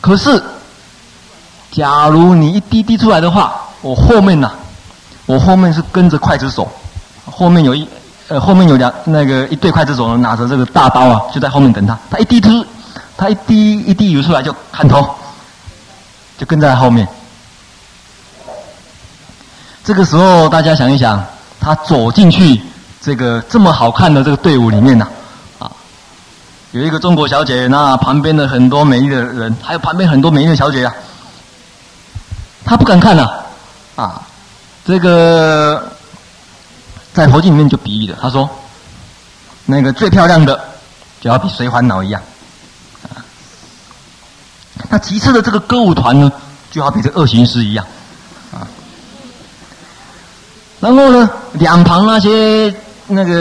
可是，假如你一滴滴出来的话，我后面呐、我后面是跟着刽子手，后面有一呃，后面有两那个一对刽子手拿着这个大刀啊，就在后面等他。他一滴出，他一滴一滴油出来就砍头，就跟在后面。这个时候，大家想一想，他走进去这个这么好看的这个队伍里面呐、有一个中国小姐，那旁边的很多美丽的人，还有旁边很多美丽的小姐啊，她不敢看呐、啊，啊，这个在佛经里面就比喻的，他说，那个最漂亮的就要比谁烦恼一样，啊，那其次的这个歌舞团呢，就好比这恶行师一样，啊，然后呢，两旁那些。那个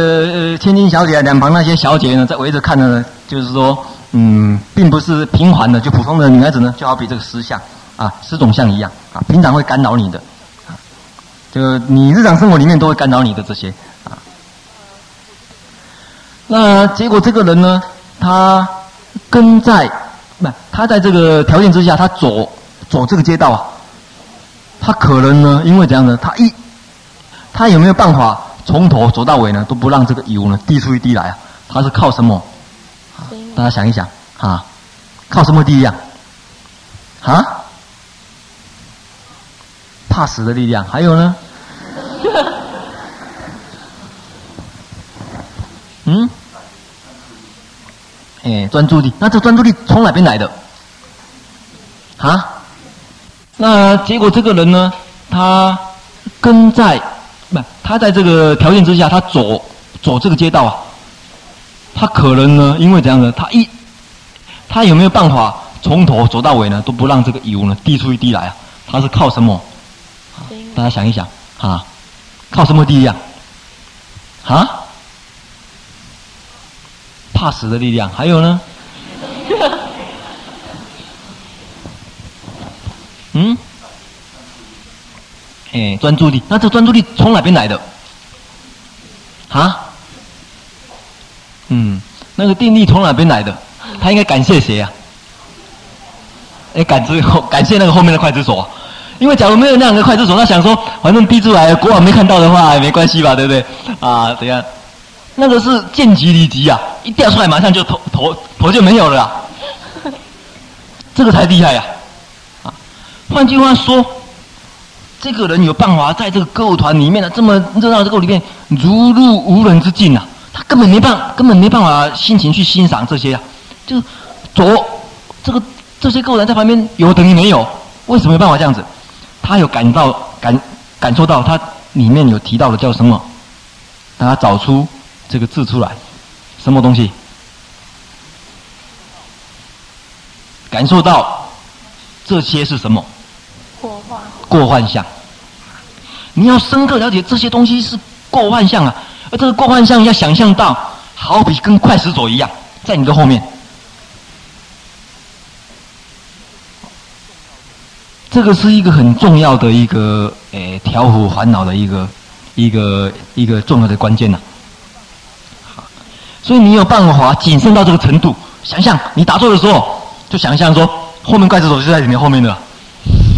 呃，千金小姐两旁那些小姐呢，在围着看着呢，就是说，嗯，并不是平凡的，就普通的女孩子呢，就好比这个石像啊，石种像一样啊，平常会干扰你的，啊，就你日常生活里面都会干扰你的这些啊。那结果这个人呢，他跟在不，他在这个条件之下，他走走这个街道啊，他可能呢，因为怎样呢，他一他有没有办法？从头走到尾呢，都不让这个油呢滴出一滴来啊！他是靠什么？大家想一想啊，靠什么力量？啊？怕死的力量？还有呢？嗯？哎，专注力。那这专注力从哪边来的？啊？那结果这个人呢，他跟在。不，他在这个条件之下，他走走这个街道啊，他可能呢，因为怎样呢，他一他有没有办法从头走到尾呢，都不让这个油呢滴出一滴来啊？他是靠什么？大家想一想啊，靠什么力量？啊？怕死的力量？还有呢？嗯？哎，专注力，那这专注力从哪边来的？啊？嗯，那个定力从哪边来的？他应该感谢谁呀、啊？哎，感知感谢那个后面的刽子手、因为假如没有那两个刽子手，他想说，反正逼出来，国王没看到的话也没关系吧，对不对？啊，怎样？那个是见即离即啊，一掉出来马上就头头头就没有了、这个才厉害呀、啊，换句话说。这个人有办法在这个歌舞团里面呢，这么热闹的歌舞里面如入无人之境呐、啊，他根本没办，根本没办法心情去欣赏这些啊，就左这个这些歌舞团在旁边有等于没有，为什么没办法这样子？他有感到感感受到，他里面有提到的叫什么？大家找出这个字出来，什么东西？感受到这些是什么？过幻。过幻相。你要深刻了解这些东西是过幻象啊，而这个过幻象要想象到，好比跟刽子手一样，在你的后面。这个是一个很重要的一个诶调伏烦恼的一个一个一个重要的关键呐、啊。所以你有办法谨慎到这个程度，想象你打坐的时候，就想象说后面刽子手就在你后面的，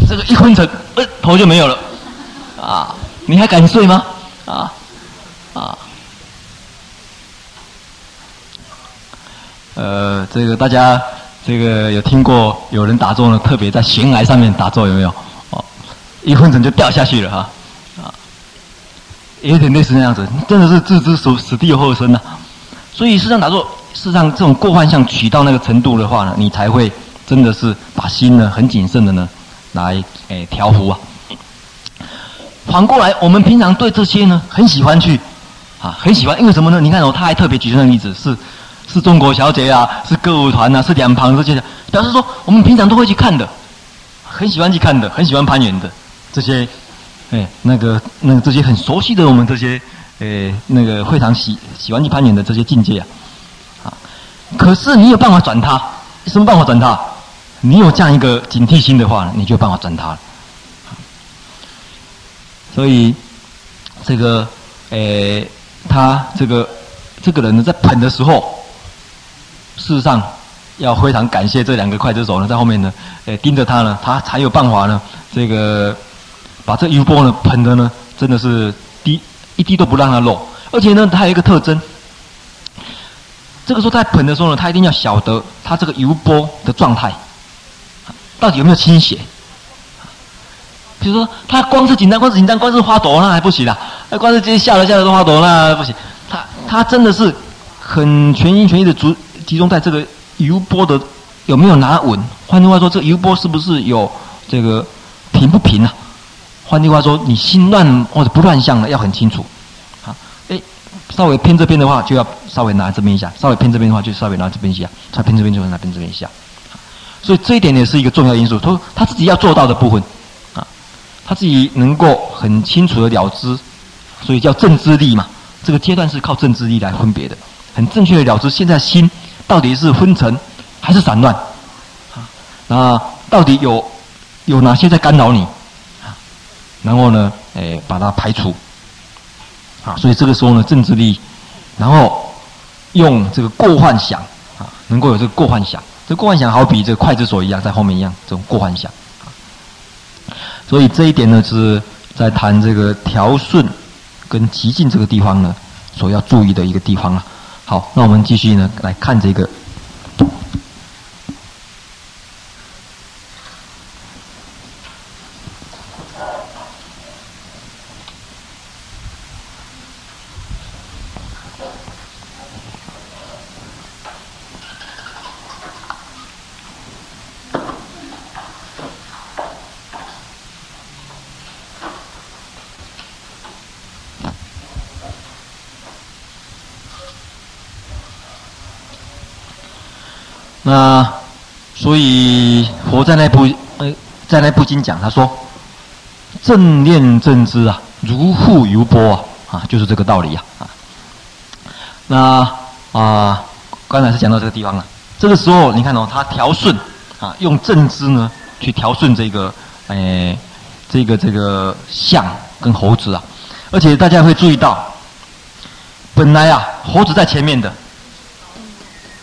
这个一昏沉，呃头就没有了。啊，你还敢睡吗？啊，啊，呃，这个大家这个有听过有人打坐呢，特别在悬崖上面打坐有没有？哦一昏沉就掉下去了哈，啊，有点类似那样子，真的是置之死死地而后生呐。所以，事实上，打坐，事实上，这种过幻相取到那个程度的话呢，你才会真的是把心呢很谨慎的呢来诶调伏啊。反过来，我们平常对这些呢很喜欢去啊，很喜欢，因为什么呢？你看哦，他还特别举这个例子，是是中国小姐啊，是歌舞团啊，是两旁这些的，表示说我们平常都会去看的，很喜欢去看的，很喜欢攀缘的。这些，哎，那个，那、这些很熟悉的我们这些，哎，那个会场喜喜欢去攀缘的这些境界啊，啊，可是你有办法转他，什么办法转他？你有这样一个警惕心的话，你就有办法转他了。所以，这个，哎，他这个这个人呢，在捧的时候，事实上要非常感谢这两个刽子手呢，在后面呢，哎，盯着他呢，他才有办法呢，这个。把这油波呢捧的呢，真的是滴一滴都不让它漏，而且呢，它有一个特征。这个时候在捧的时候呢，他一定要晓得他这个油波的状态，到底有没有倾斜。比如说，他光是紧张，光是紧张，光是花朵那还不行啊，那光是这些下来下来的花朵那不行。他他真的是很全心全意的注集中在这个油钵的有没有拿稳。换句话说，这个油钵是不是有这个平不平啊？换句话说，你心乱或者不乱象的要很清楚，好，诶，稍微偏这边的话，就要稍微拿这边一下；稍微偏这边的话，就稍微拿这边一下；再偏这边就拿偏这边一下。所以这一点也是一个重要因素，他他自己要做到的部分，他自己能够很清楚的了知，所以叫正知力嘛。这个阶段是靠正知力来分别的，很正确的了知现在心到底是昏沉还是散乱，啊，那到底有有哪些在干扰你？然后呢，诶，把它排除，啊，所以这个时候呢，正知力，然后用这个过幻想，啊，能够有这个过幻想，这过幻想好比这个刽子手一样，在后面一样，这种过幻想，所以这一点呢，是在谈这个调顺跟极静这个地方呢，所要注意的一个地方啊。好，那我们继续呢来看这个。那所以佛在那部呃，在那部经讲，他说正念正知啊，如覆如波啊，啊，就是这个道理呀啊。那啊，刚才是讲到这个地方了。这个时候你看哦，他调顺啊，用正知呢去调顺这个诶，这个这个象跟猴子啊，而且大家会注意到，本来啊猴子在前面的，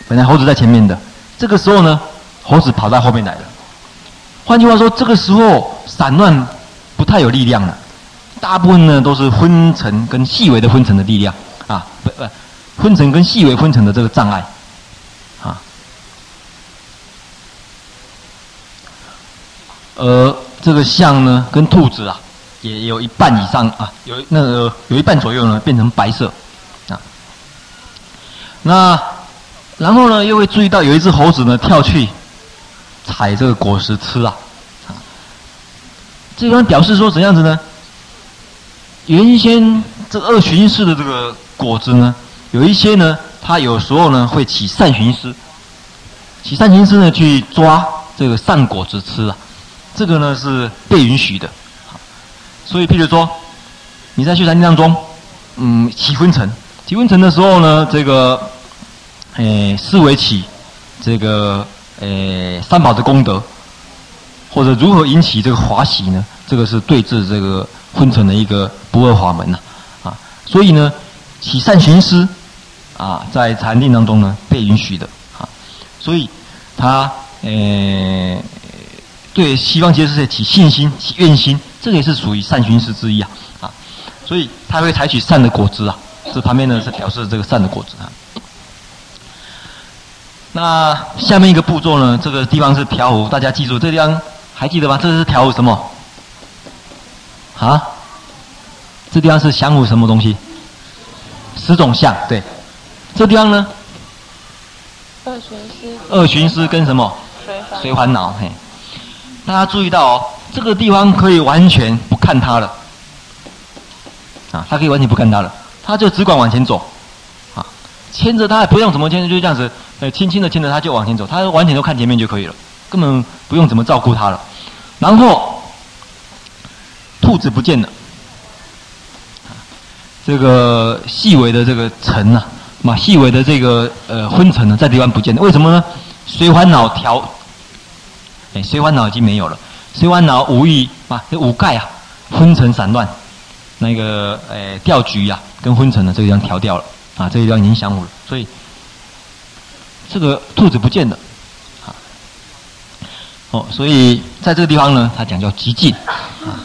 本来猴子在前面的。这个时候呢，猴子跑到后面来了。换句话说，这个时候散乱不太有力量了，大部分呢都是昏沉跟细微的昏沉的力量啊，不不，昏沉跟细微昏沉的这个障碍啊。而这个象呢，跟兔子啊，也有一半以上啊，有那个有一半左右呢变成白色啊。那。然后呢，又会注意到有一只猴子呢跳去采这个果实吃啊，这个表示说怎样子呢？原先这个恶寻思的这个果子呢，有一些呢，它有时候呢会起善寻思，起善寻思呢去抓这个善果子吃啊，这个呢是被允许的。所以，譬如说你在去禅定当中，嗯，起昏沉，起昏沉的时候呢，这个。诶，思维起这个诶三宝的功德，或者如何引起这个欢喜呢？这个是对治这个昏沉的一个不二法门呐，啊，所以呢，起善寻思啊，在禅定当中呢被允许的啊，所以他诶对西方极乐世界起信心、起愿心，这个也是属于善寻思之一啊，啊，所以他会采取善的果子啊，这旁边呢是表示这个善的果子啊。那下面一个步骤呢？这个地方是调和，大家记住，这个地方还记得吗？这是调和什么？啊，这地方是降伏什么东西？十种相，对。这地方呢？二寻思。二寻思跟什么？随烦恼。嘿，大家注意到哦，这个地方可以完全不看它了。啊，他可以完全不看它了，他就只管往前走。牵着他不用怎么牵，就这样子，呃，轻轻的牵着他就往前走，他完全都看前面就可以了，根本不用怎么照顾他了。然后，兔子不见了。这个细微的这个尘呐，嘛，细微的这个呃昏尘呢，在地方不见了。为什么呢？随环脑调，哎，随环脑已经没有了。随烦恼五欲啊，这五盖啊，昏尘散乱，那个呃掉举呀，跟昏尘呢，这个地方调掉了啊，这个地方已经降伏了。所以这个兔子不见了，啊，哦，所以在这个地方呢，它讲叫寂静啊。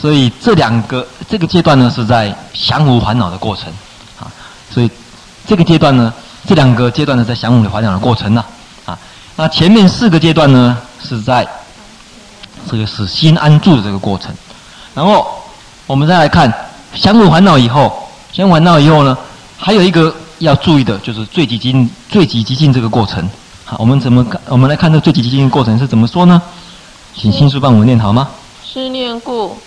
所以这两个这个阶段呢，是在降伏烦恼的过程，啊，所以这个阶段呢，这两个阶段呢，在降伏烦恼的过程呢，啊，那前面四个阶段呢，是在这个使心安住的这个过程。然后我们再来看降伏烦恼以后，降伏烦恼以后呢，还有一个要注意的，就是最极进、最极寂静这个过程。好，我们怎么看？我们来看这最极寂静的过程是怎么说呢？请心书帮我念好吗？思念故。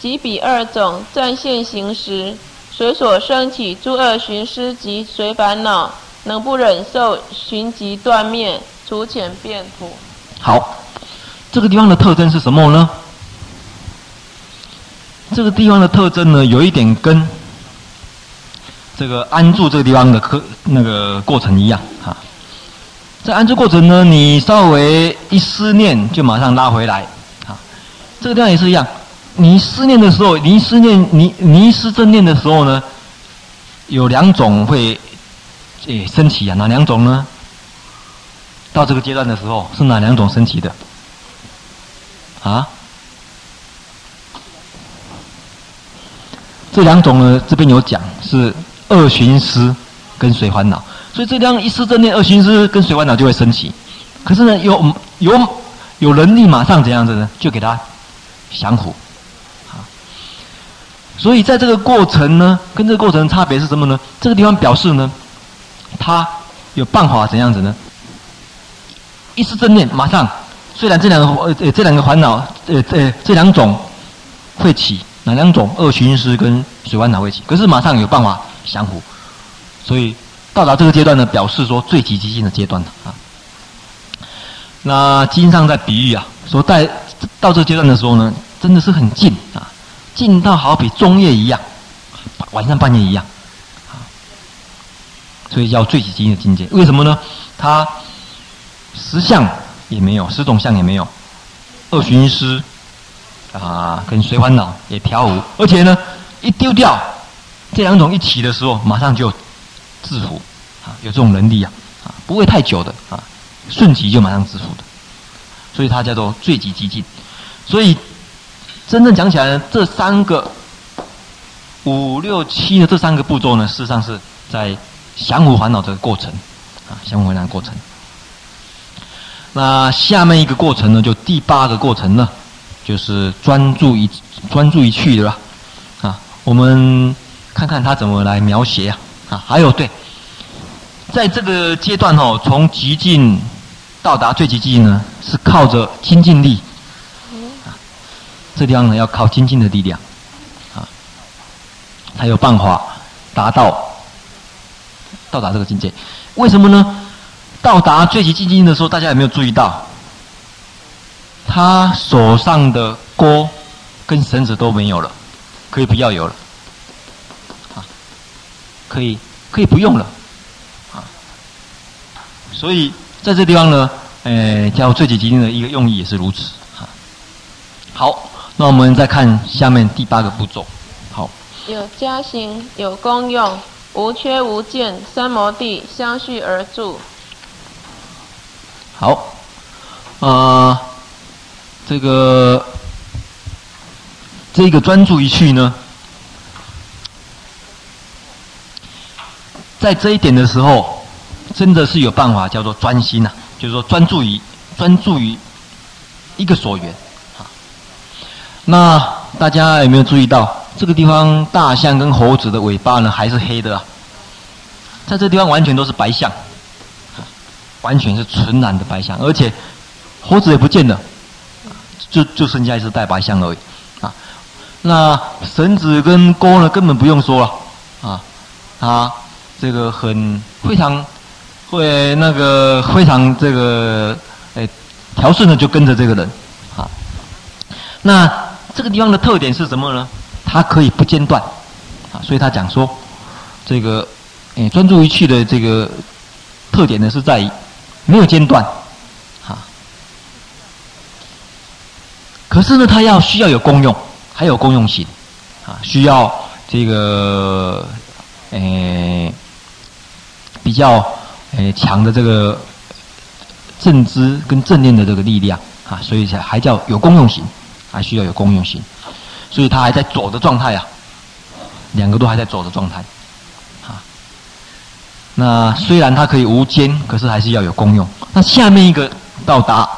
即彼二种暂现行时，随所生起诸恶寻思及随烦恼，能不忍受寻即断灭，除遣变苦。好，这个地方的特征是什么呢？这个地方的特征呢，有一点跟这个安住这个地方的科那个过程一样啊。在安住过程呢，你稍微一思念，就马上拉回来啊。这个地方也是一样。你思念的时候，你思念你你思正念的时候呢，有两种会诶升起啊，哪两种呢？到这个阶段的时候是哪两种升起的？啊？这两种呢，这边有讲是二寻思跟随烦恼，所以这两一思正念，二寻思跟随烦恼就会升起。可是呢，有有有能力马上怎样子呢？就给他降伏。所以在这个过程呢，跟这个过程差别是什么呢？这个地方表示呢，他有办法怎样子呢？一思正念，马上，虽然这两个呃这两个烦恼呃呃这两种会起，哪两种？二寻思跟水烦恼会起，可是马上有办法降伏。所以到达这个阶段呢，表示说最极寂静的阶段了啊。那经上在比喻啊，说在到这个阶段的时候呢，真的是很静啊。静到好比中夜一样，晚上半夜一样，啊，所以叫最极的境界。为什么呢？它十相也没有，十种相也没有，二寻思啊，跟随烦恼也调伏，而且呢，一丢掉这两种一起的时候，马上就制服，啊，有这种能力啊，啊，不会太久的啊，瞬即就马上制服的，所以它叫做最极寂静，所以。真正讲起来呢，这三个五六七的这三个步骤呢，事实上是在降伏烦恼这个过程啊，降伏烦恼过程。那下面一个过程呢，就第八个过程呢，就是专注一专注一去，对吧？啊，我们看看他怎么来描写啊啊，还有对，在这个阶段哦，从极境到达最极境呢，是靠着精进力。这地方呢，要靠精进的力量，啊，才有办法达到到达这个境界。为什么呢？到达最极静的时候，大家有没有注意到？他手上的锅跟绳子都没有了，可以不要有了，啊，可以可以不用了，啊，所以在这地方呢，呃，叫最极静的一个用意也是如此，啊，好。那我们再看下面第八个步骤，好。有家行，有功用，无缺无见，三摩地相续而住。好，啊、呃，这个这个专注一去呢，在这一点的时候，真的是有办法叫做专心呐、啊，就是说专注于专注于一个所缘。那大家有没有注意到这个地方大象跟猴子的尾巴呢还是黑的啊？在这地方完全都是白象，完全是纯然的白象，而且猴子也不见了，就就剩下一只大白象而已啊。那绳子跟钩呢，根本不用说了啊，啊，这个很非常会那个非常这个哎调顺的就跟着这个人啊。那这个地方的特点是什么呢？它可以不间断啊，所以他讲说这个。哎，专注于去的这个特点呢，是在于没有间断，哈。可是呢，它要需要有功用，还有功用性，啊，需要这个诶比较诶强的这个正知跟正念的这个力量，啊，所以才还叫有功用性，还需要有功用性，所以它还在走的状态啊，两个都还在走的状态。啊那虽然它可以无间，可是还是要有功用。那下面一个到达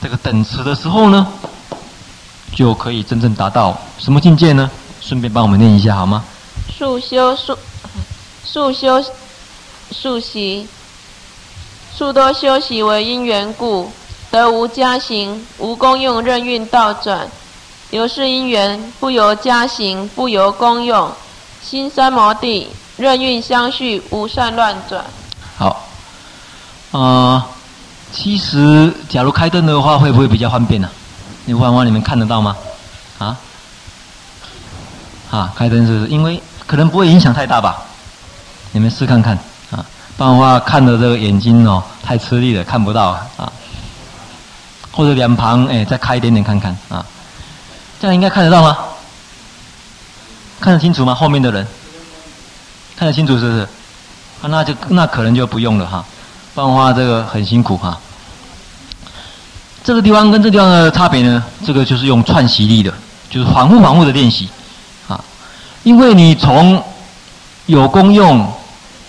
这个等持的时候呢，就可以真正达到什么境界呢？顺便帮我们念一下好吗？速修速，速修速习，速多修习为因缘故，得无加行，无功用，任运道转。由是因缘，不由加行，不由功用，心三摩地。任运相续，无善乱转。好，啊、呃，其实假如开灯的话，会不会比较方便呢、你方方你们看得到吗？啊？啊，开灯是不是？因为可能不会影响太大吧？你们试看看，不然的话看的这个眼睛哦太吃力了，看不到啊。或者两旁哎再开一点点看看啊，这样应该看得到吗？看得清楚吗？后面的人？看得清楚是不是？啊，那就那可能就不用了哈，不然的话这个很辛苦哈。这个地方跟这地方的差别呢，这个就是用串习力的，就是反复反复的练习啊。因为你从有功用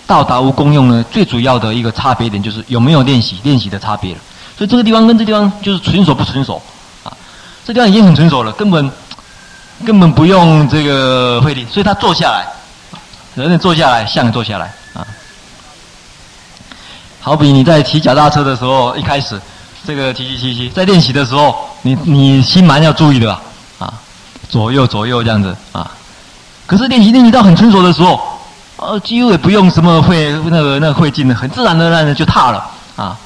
到达无功用呢，最主要的一个差别点就是有没有练习，练习的差别了。所以这个地方跟这地方就是纯熟不纯熟啊。这地方已经很纯熟了，根本 根本不用这个费力，所以他坐下来。人人坐下来，像坐下来啊。好比你在骑脚踏车的时候，一开始这个骑骑骑骑，在练习的时候，你你心蛮要注意的吧？啊，左右左右这样子啊。可是练习练习到很成熟的时候，呃，几乎也不用什么会那个那个会劲的，很自然的让人就踏了啊。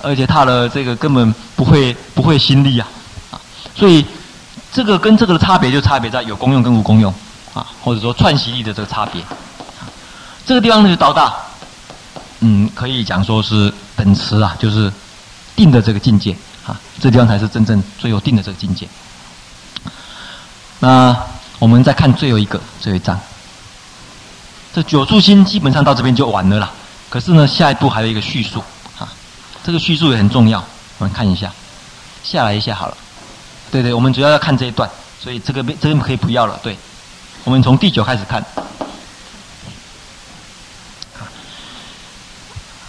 而且踏了这个根本不会不会心力啊啊。所以这个跟这个的差别就差别在有功用跟无功用。啊，或者说串习力的这个差别，这个地方呢就到达，嗯，可以讲说是等持啊，就是定的这个境界啊，这地方才是真正最有定的这个境界。那我们再看最后一个最后一章，这九住心基本上到这边就完了啦。可是呢，下一步还有一个叙述啊，这个叙述也很重要，我们看一下，下来一下好了。对对，我们主要要看这一段，所以这个这边可以不要了，对。我们从第九开始看，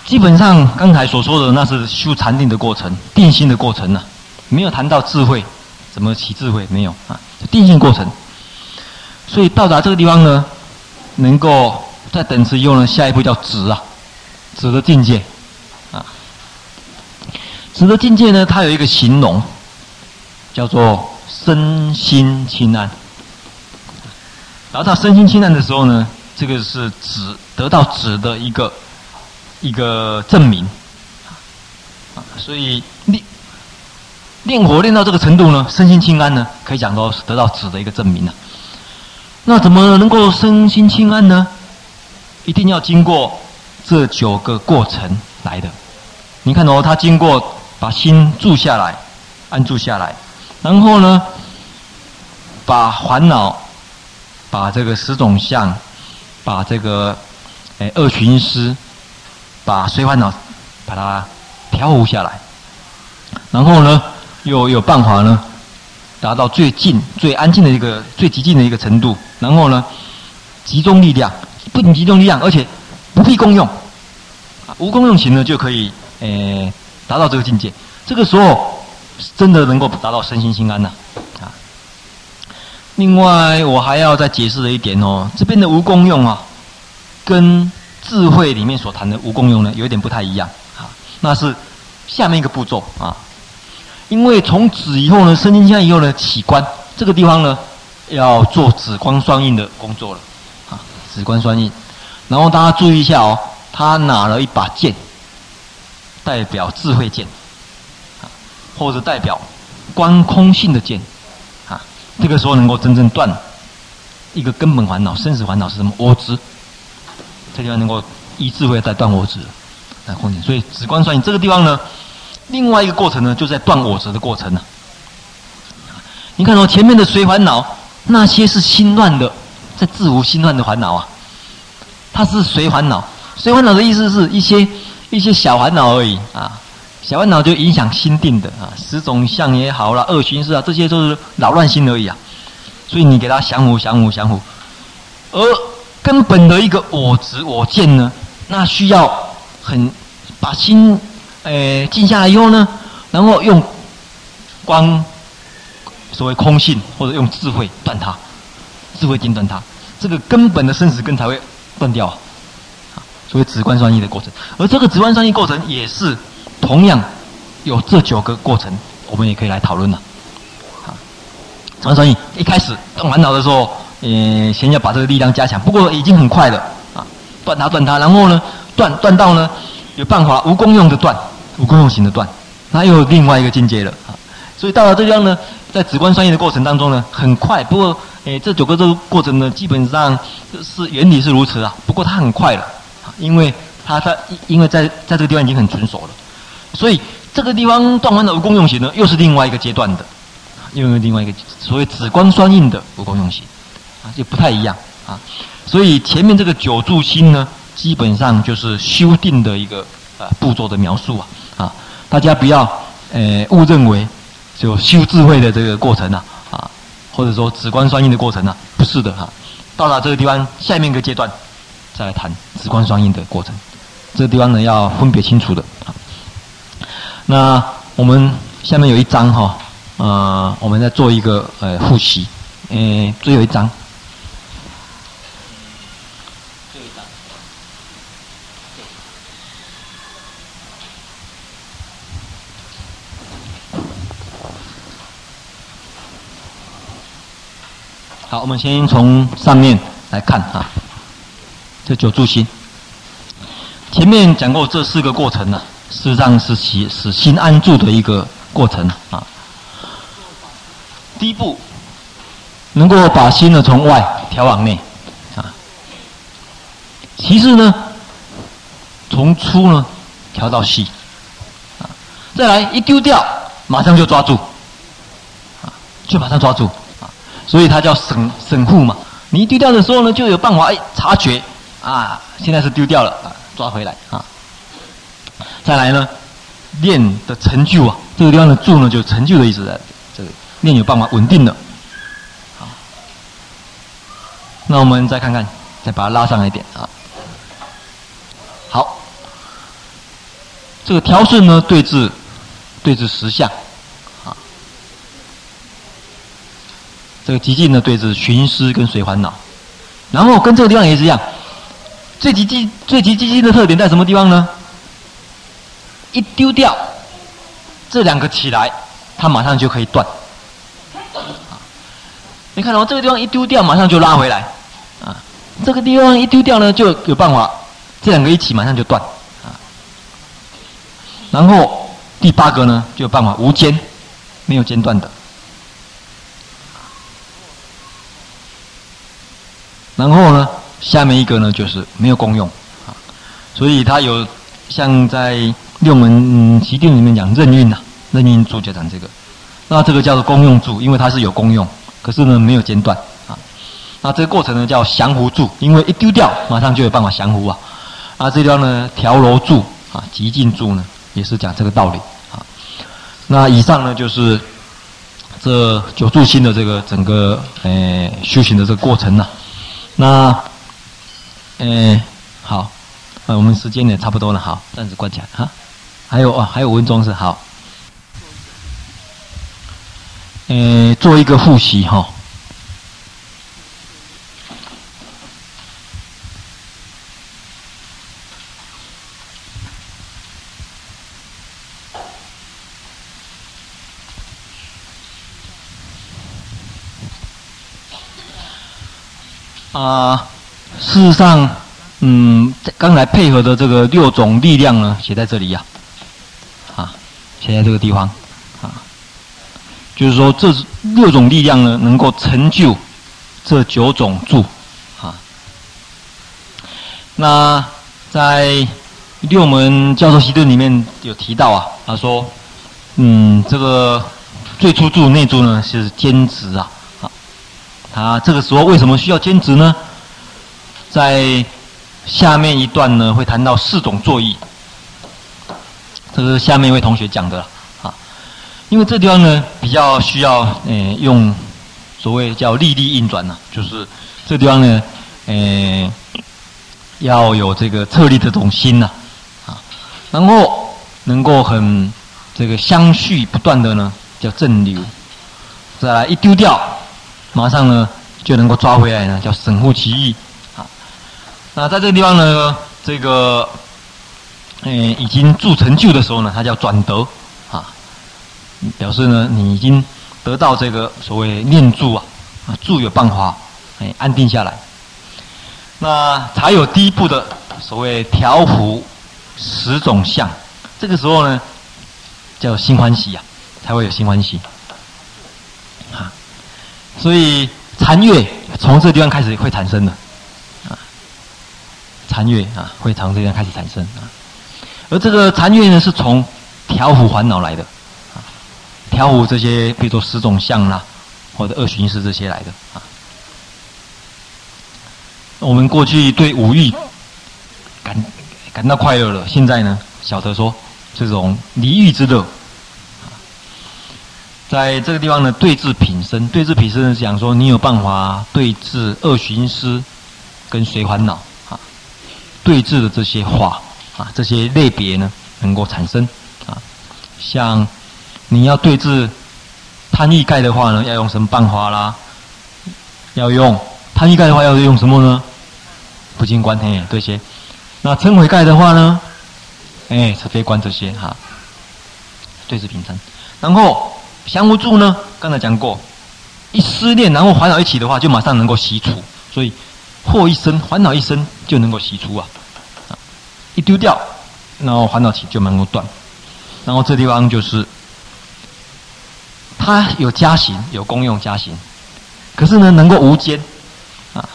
基本上刚才所说的那是修禅定的过程，定心的过程呢、没有谈到智慧，怎么起智慧没有啊？定心过程，所以到达这个地方呢，能够在等持用了，下一步叫止啊，止的境界啊，止的境界呢，它有一个形容，叫做身心清安。然后到身心清淡的时候呢，这个是止得到止的一个一个证明啊，所以练练火练到这个程度呢，身心清安呢，可以讲到是得到止的一个证明了。那怎么能够身心轻安呢？一定要经过这九个过程来的。你看哦，他经过把心住下来，安住下来，然后呢，把烦恼。把这个十种相，把这个诶二寻思，把随烦恼把它调伏下来，然后呢，又有办法呢，达到最静、最安静的一个最极静的一个程度，然后呢，集中力量，不仅集中力量，而且不必功用，啊无功用型呢就可以诶达到这个境界。这个时候真的能够达到身心心安呐，啊。另外，我还要再解释的一点哦，这边的无功用啊，跟智慧里面所谈的无功用呢，有一点不太一样啊。那是下面一个步骤啊，因为从此以后呢，身心心安以后呢，起观这个地方呢，要做止观双印的工作了啊，止观双印。然后大家注意一下哦，他拿了一把剑，代表智慧剑，啊，或者代表观空性的剑。啊这个时候能够真正断一个根本烦恼，生死烦恼是什么？我执。这地方能够以智慧在断我执，来空性。所以止观双印这个地方呢，另外一个过程呢，就在断我执的过程呢。你看哦，前面的随烦恼，那些是心乱的，在自无心乱的烦恼啊。它是随烦恼，随烦恼的意思是一些一些小烦恼而已啊。小烦恼就影响心定的啊，十种相也好啦，恶行事啊，这些都是扰乱心而已啊。所以你给他降伏、降伏、降伏，而根本的一个我执、我见呢，那需要很把心诶、静下来以后呢，然后用光所谓空性或者用智慧断它，智慧定断它，这个根本的生死根才会断掉啊。所谓直观双印的过程，而这个直观双印过程也是。同样有这九个过程，我们也可以来讨论了。好，止观双印一开始动烦恼的时候，呃，先要把这个力量加强。不过已经很快了啊，断它断它，然后呢，断断到呢有办法无功用的断，无功用行的断，那又有另外一个境界了啊。所以到了这样呢，在止观双印的过程当中呢，很快。不过，诶，这九个这个过程呢，基本上是原理是如此啊。不过它很快了，因为它它因为在在这个地方已经很纯熟了。所以这个地方断完的无功用行呢，又是另外一个阶段的，又有另外一个所谓止观双印的无功用行，啊，就不太一样啊。所以前面这个九住心呢，基本上就是修订的一个呃步骤的描述啊啊，大家不要呃误认为就修智慧的这个过程啊啊，或者说止观双印的过程啊，不是的哈、到达这个地方，下面一个阶段再来谈止观双印的过程，这个地方呢要分别清楚的啊。那我们下面有一章哈，呃，我们再做一个呃复习，呃，最后一章，好，我们先从上面来看哈，这九住心，前面讲过这四个过程呢。事实上是其使心安住的一个过程啊。第一步，能够把心呢从外调往内啊。其次呢，从粗呢调到细啊。再来一丢掉，马上就抓住啊，就马上抓住。所以它叫审审护嘛。你一丢掉的时候呢，就有办法哎察觉啊，现在是丢掉了啊，抓回来啊。再来呢，念的成就啊，这个地方的住呢，就成就的意思在这个念有办法稳定的。好，那我们再看看，再把它拉上来一点啊。好，这个调顺呢，对治对治实相，这个极静呢，对峙寻思跟随烦恼，然后跟这个地方也是一样，最极静最极静的特点在什么地方呢？一丢掉这两个起来，它马上就可以断。你看到这个地方一丢掉，马上就拉回来。啊，这个地方一丢掉呢，就有办法，这两个一起马上就断。啊，然后第八个呢，就有办法无间，没有间断的。然后呢，下面一个呢，就是没有功用。啊，所以它有像在。六门齐定里面讲任运呐，任运住就讲这个，那这个叫做功用住，因为它是有功用，可是呢没有间断啊。那这个过程呢叫降伏住，因为一丢掉马上就有办法降伏啊。啊，这条呢调柔住啊，极静住呢也是讲这个道理啊。那以上呢就是这九住心的这个整个呃修行的这个过程了。那嗯好啊我们时间也差不多了好暂时关起来哈。还有啊还有五分钟是好。嗯做一个复习哈。啊，事实上，嗯，刚才配合的这个六种力量呢，写在这里呀，啊，写在这个地方，啊，就是说这六种力量呢，能够成就这九种住，啊，那在六门教授习论里面有提到啊，他说，嗯，这个最初住内住呢是坚持啊。啊，这个时候为什么需要兼职呢？在下面一段呢，会谈到四种作意。这是下面一位同学讲的啊，因为这地方呢比较需要呃用所谓叫力力运转呢，就是这地方呢呃要有这个策力这种心呐啊，然后能够很这个相续不断的呢叫正流，再来一丢掉。马上呢就能够抓回来呢，叫神乎其意啊。那在这个地方呢，这个呃已经铸成就的时候呢，它叫转得啊，表示呢你已经得到这个所谓念住啊啊住有办法哎安定下来，那才有第一步的所谓调伏十种相，这个时候呢叫心欢喜呀，才会有心欢喜。所以禅悦从这个地方开始会产生的，啊，禅悦啊会从这边开始产生啊，而这个禅悦呢是从调伏烦恼来的，啊，调伏这些比如说十种相啦，或者二寻思这些来的啊。我们过去对五欲感感到快乐了，现在呢晓得说这种离欲之乐。在这个地方呢，对治品身，对治品身是讲说，你有办法对治二寻思跟随烦恼啊，对治的这些话啊，这些类别呢，能够产生啊。像你要对治贪欲盖的话呢，要用什么办法啦？要用贪欲盖的话，要用什么呢？不净观嘿，这些。那嗔恚盖的话呢？哎，是非观这些哈。对治品身，然后。降不住呢？刚才讲过，一思念，然后烦恼一起的话，就马上能够息除。所以祸一生，烦恼一生就能够息除啊！一丢掉，然后烦恼起就能够断。然后这地方就是，它有加行，有功用加行，可是呢，能够无间啊。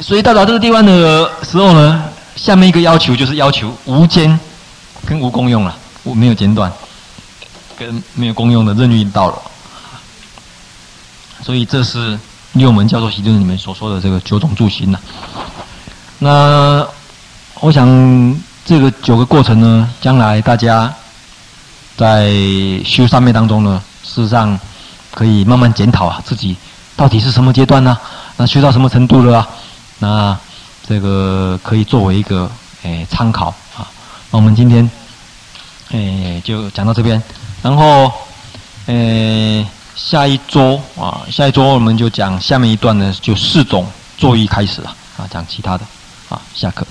所以到达这个地方的时候呢，下面一个要求就是要求无间跟无功用了，我没有间断。跟没有功用的任运到了，所以这是六门教授习论里面所说的这个九种住心呐。那我想这个九个过程呢，将来大家在修三昧当中呢，事实上可以慢慢检讨啊，自己到底是什么阶段呢、那修到什么程度了？那这个可以作为一个诶参考啊。那我们今天诶就讲到这边。然后，呃，下一周啊，下一周我们就讲下面一段呢，就四种作揖开始了啊，讲其他的，啊，下课。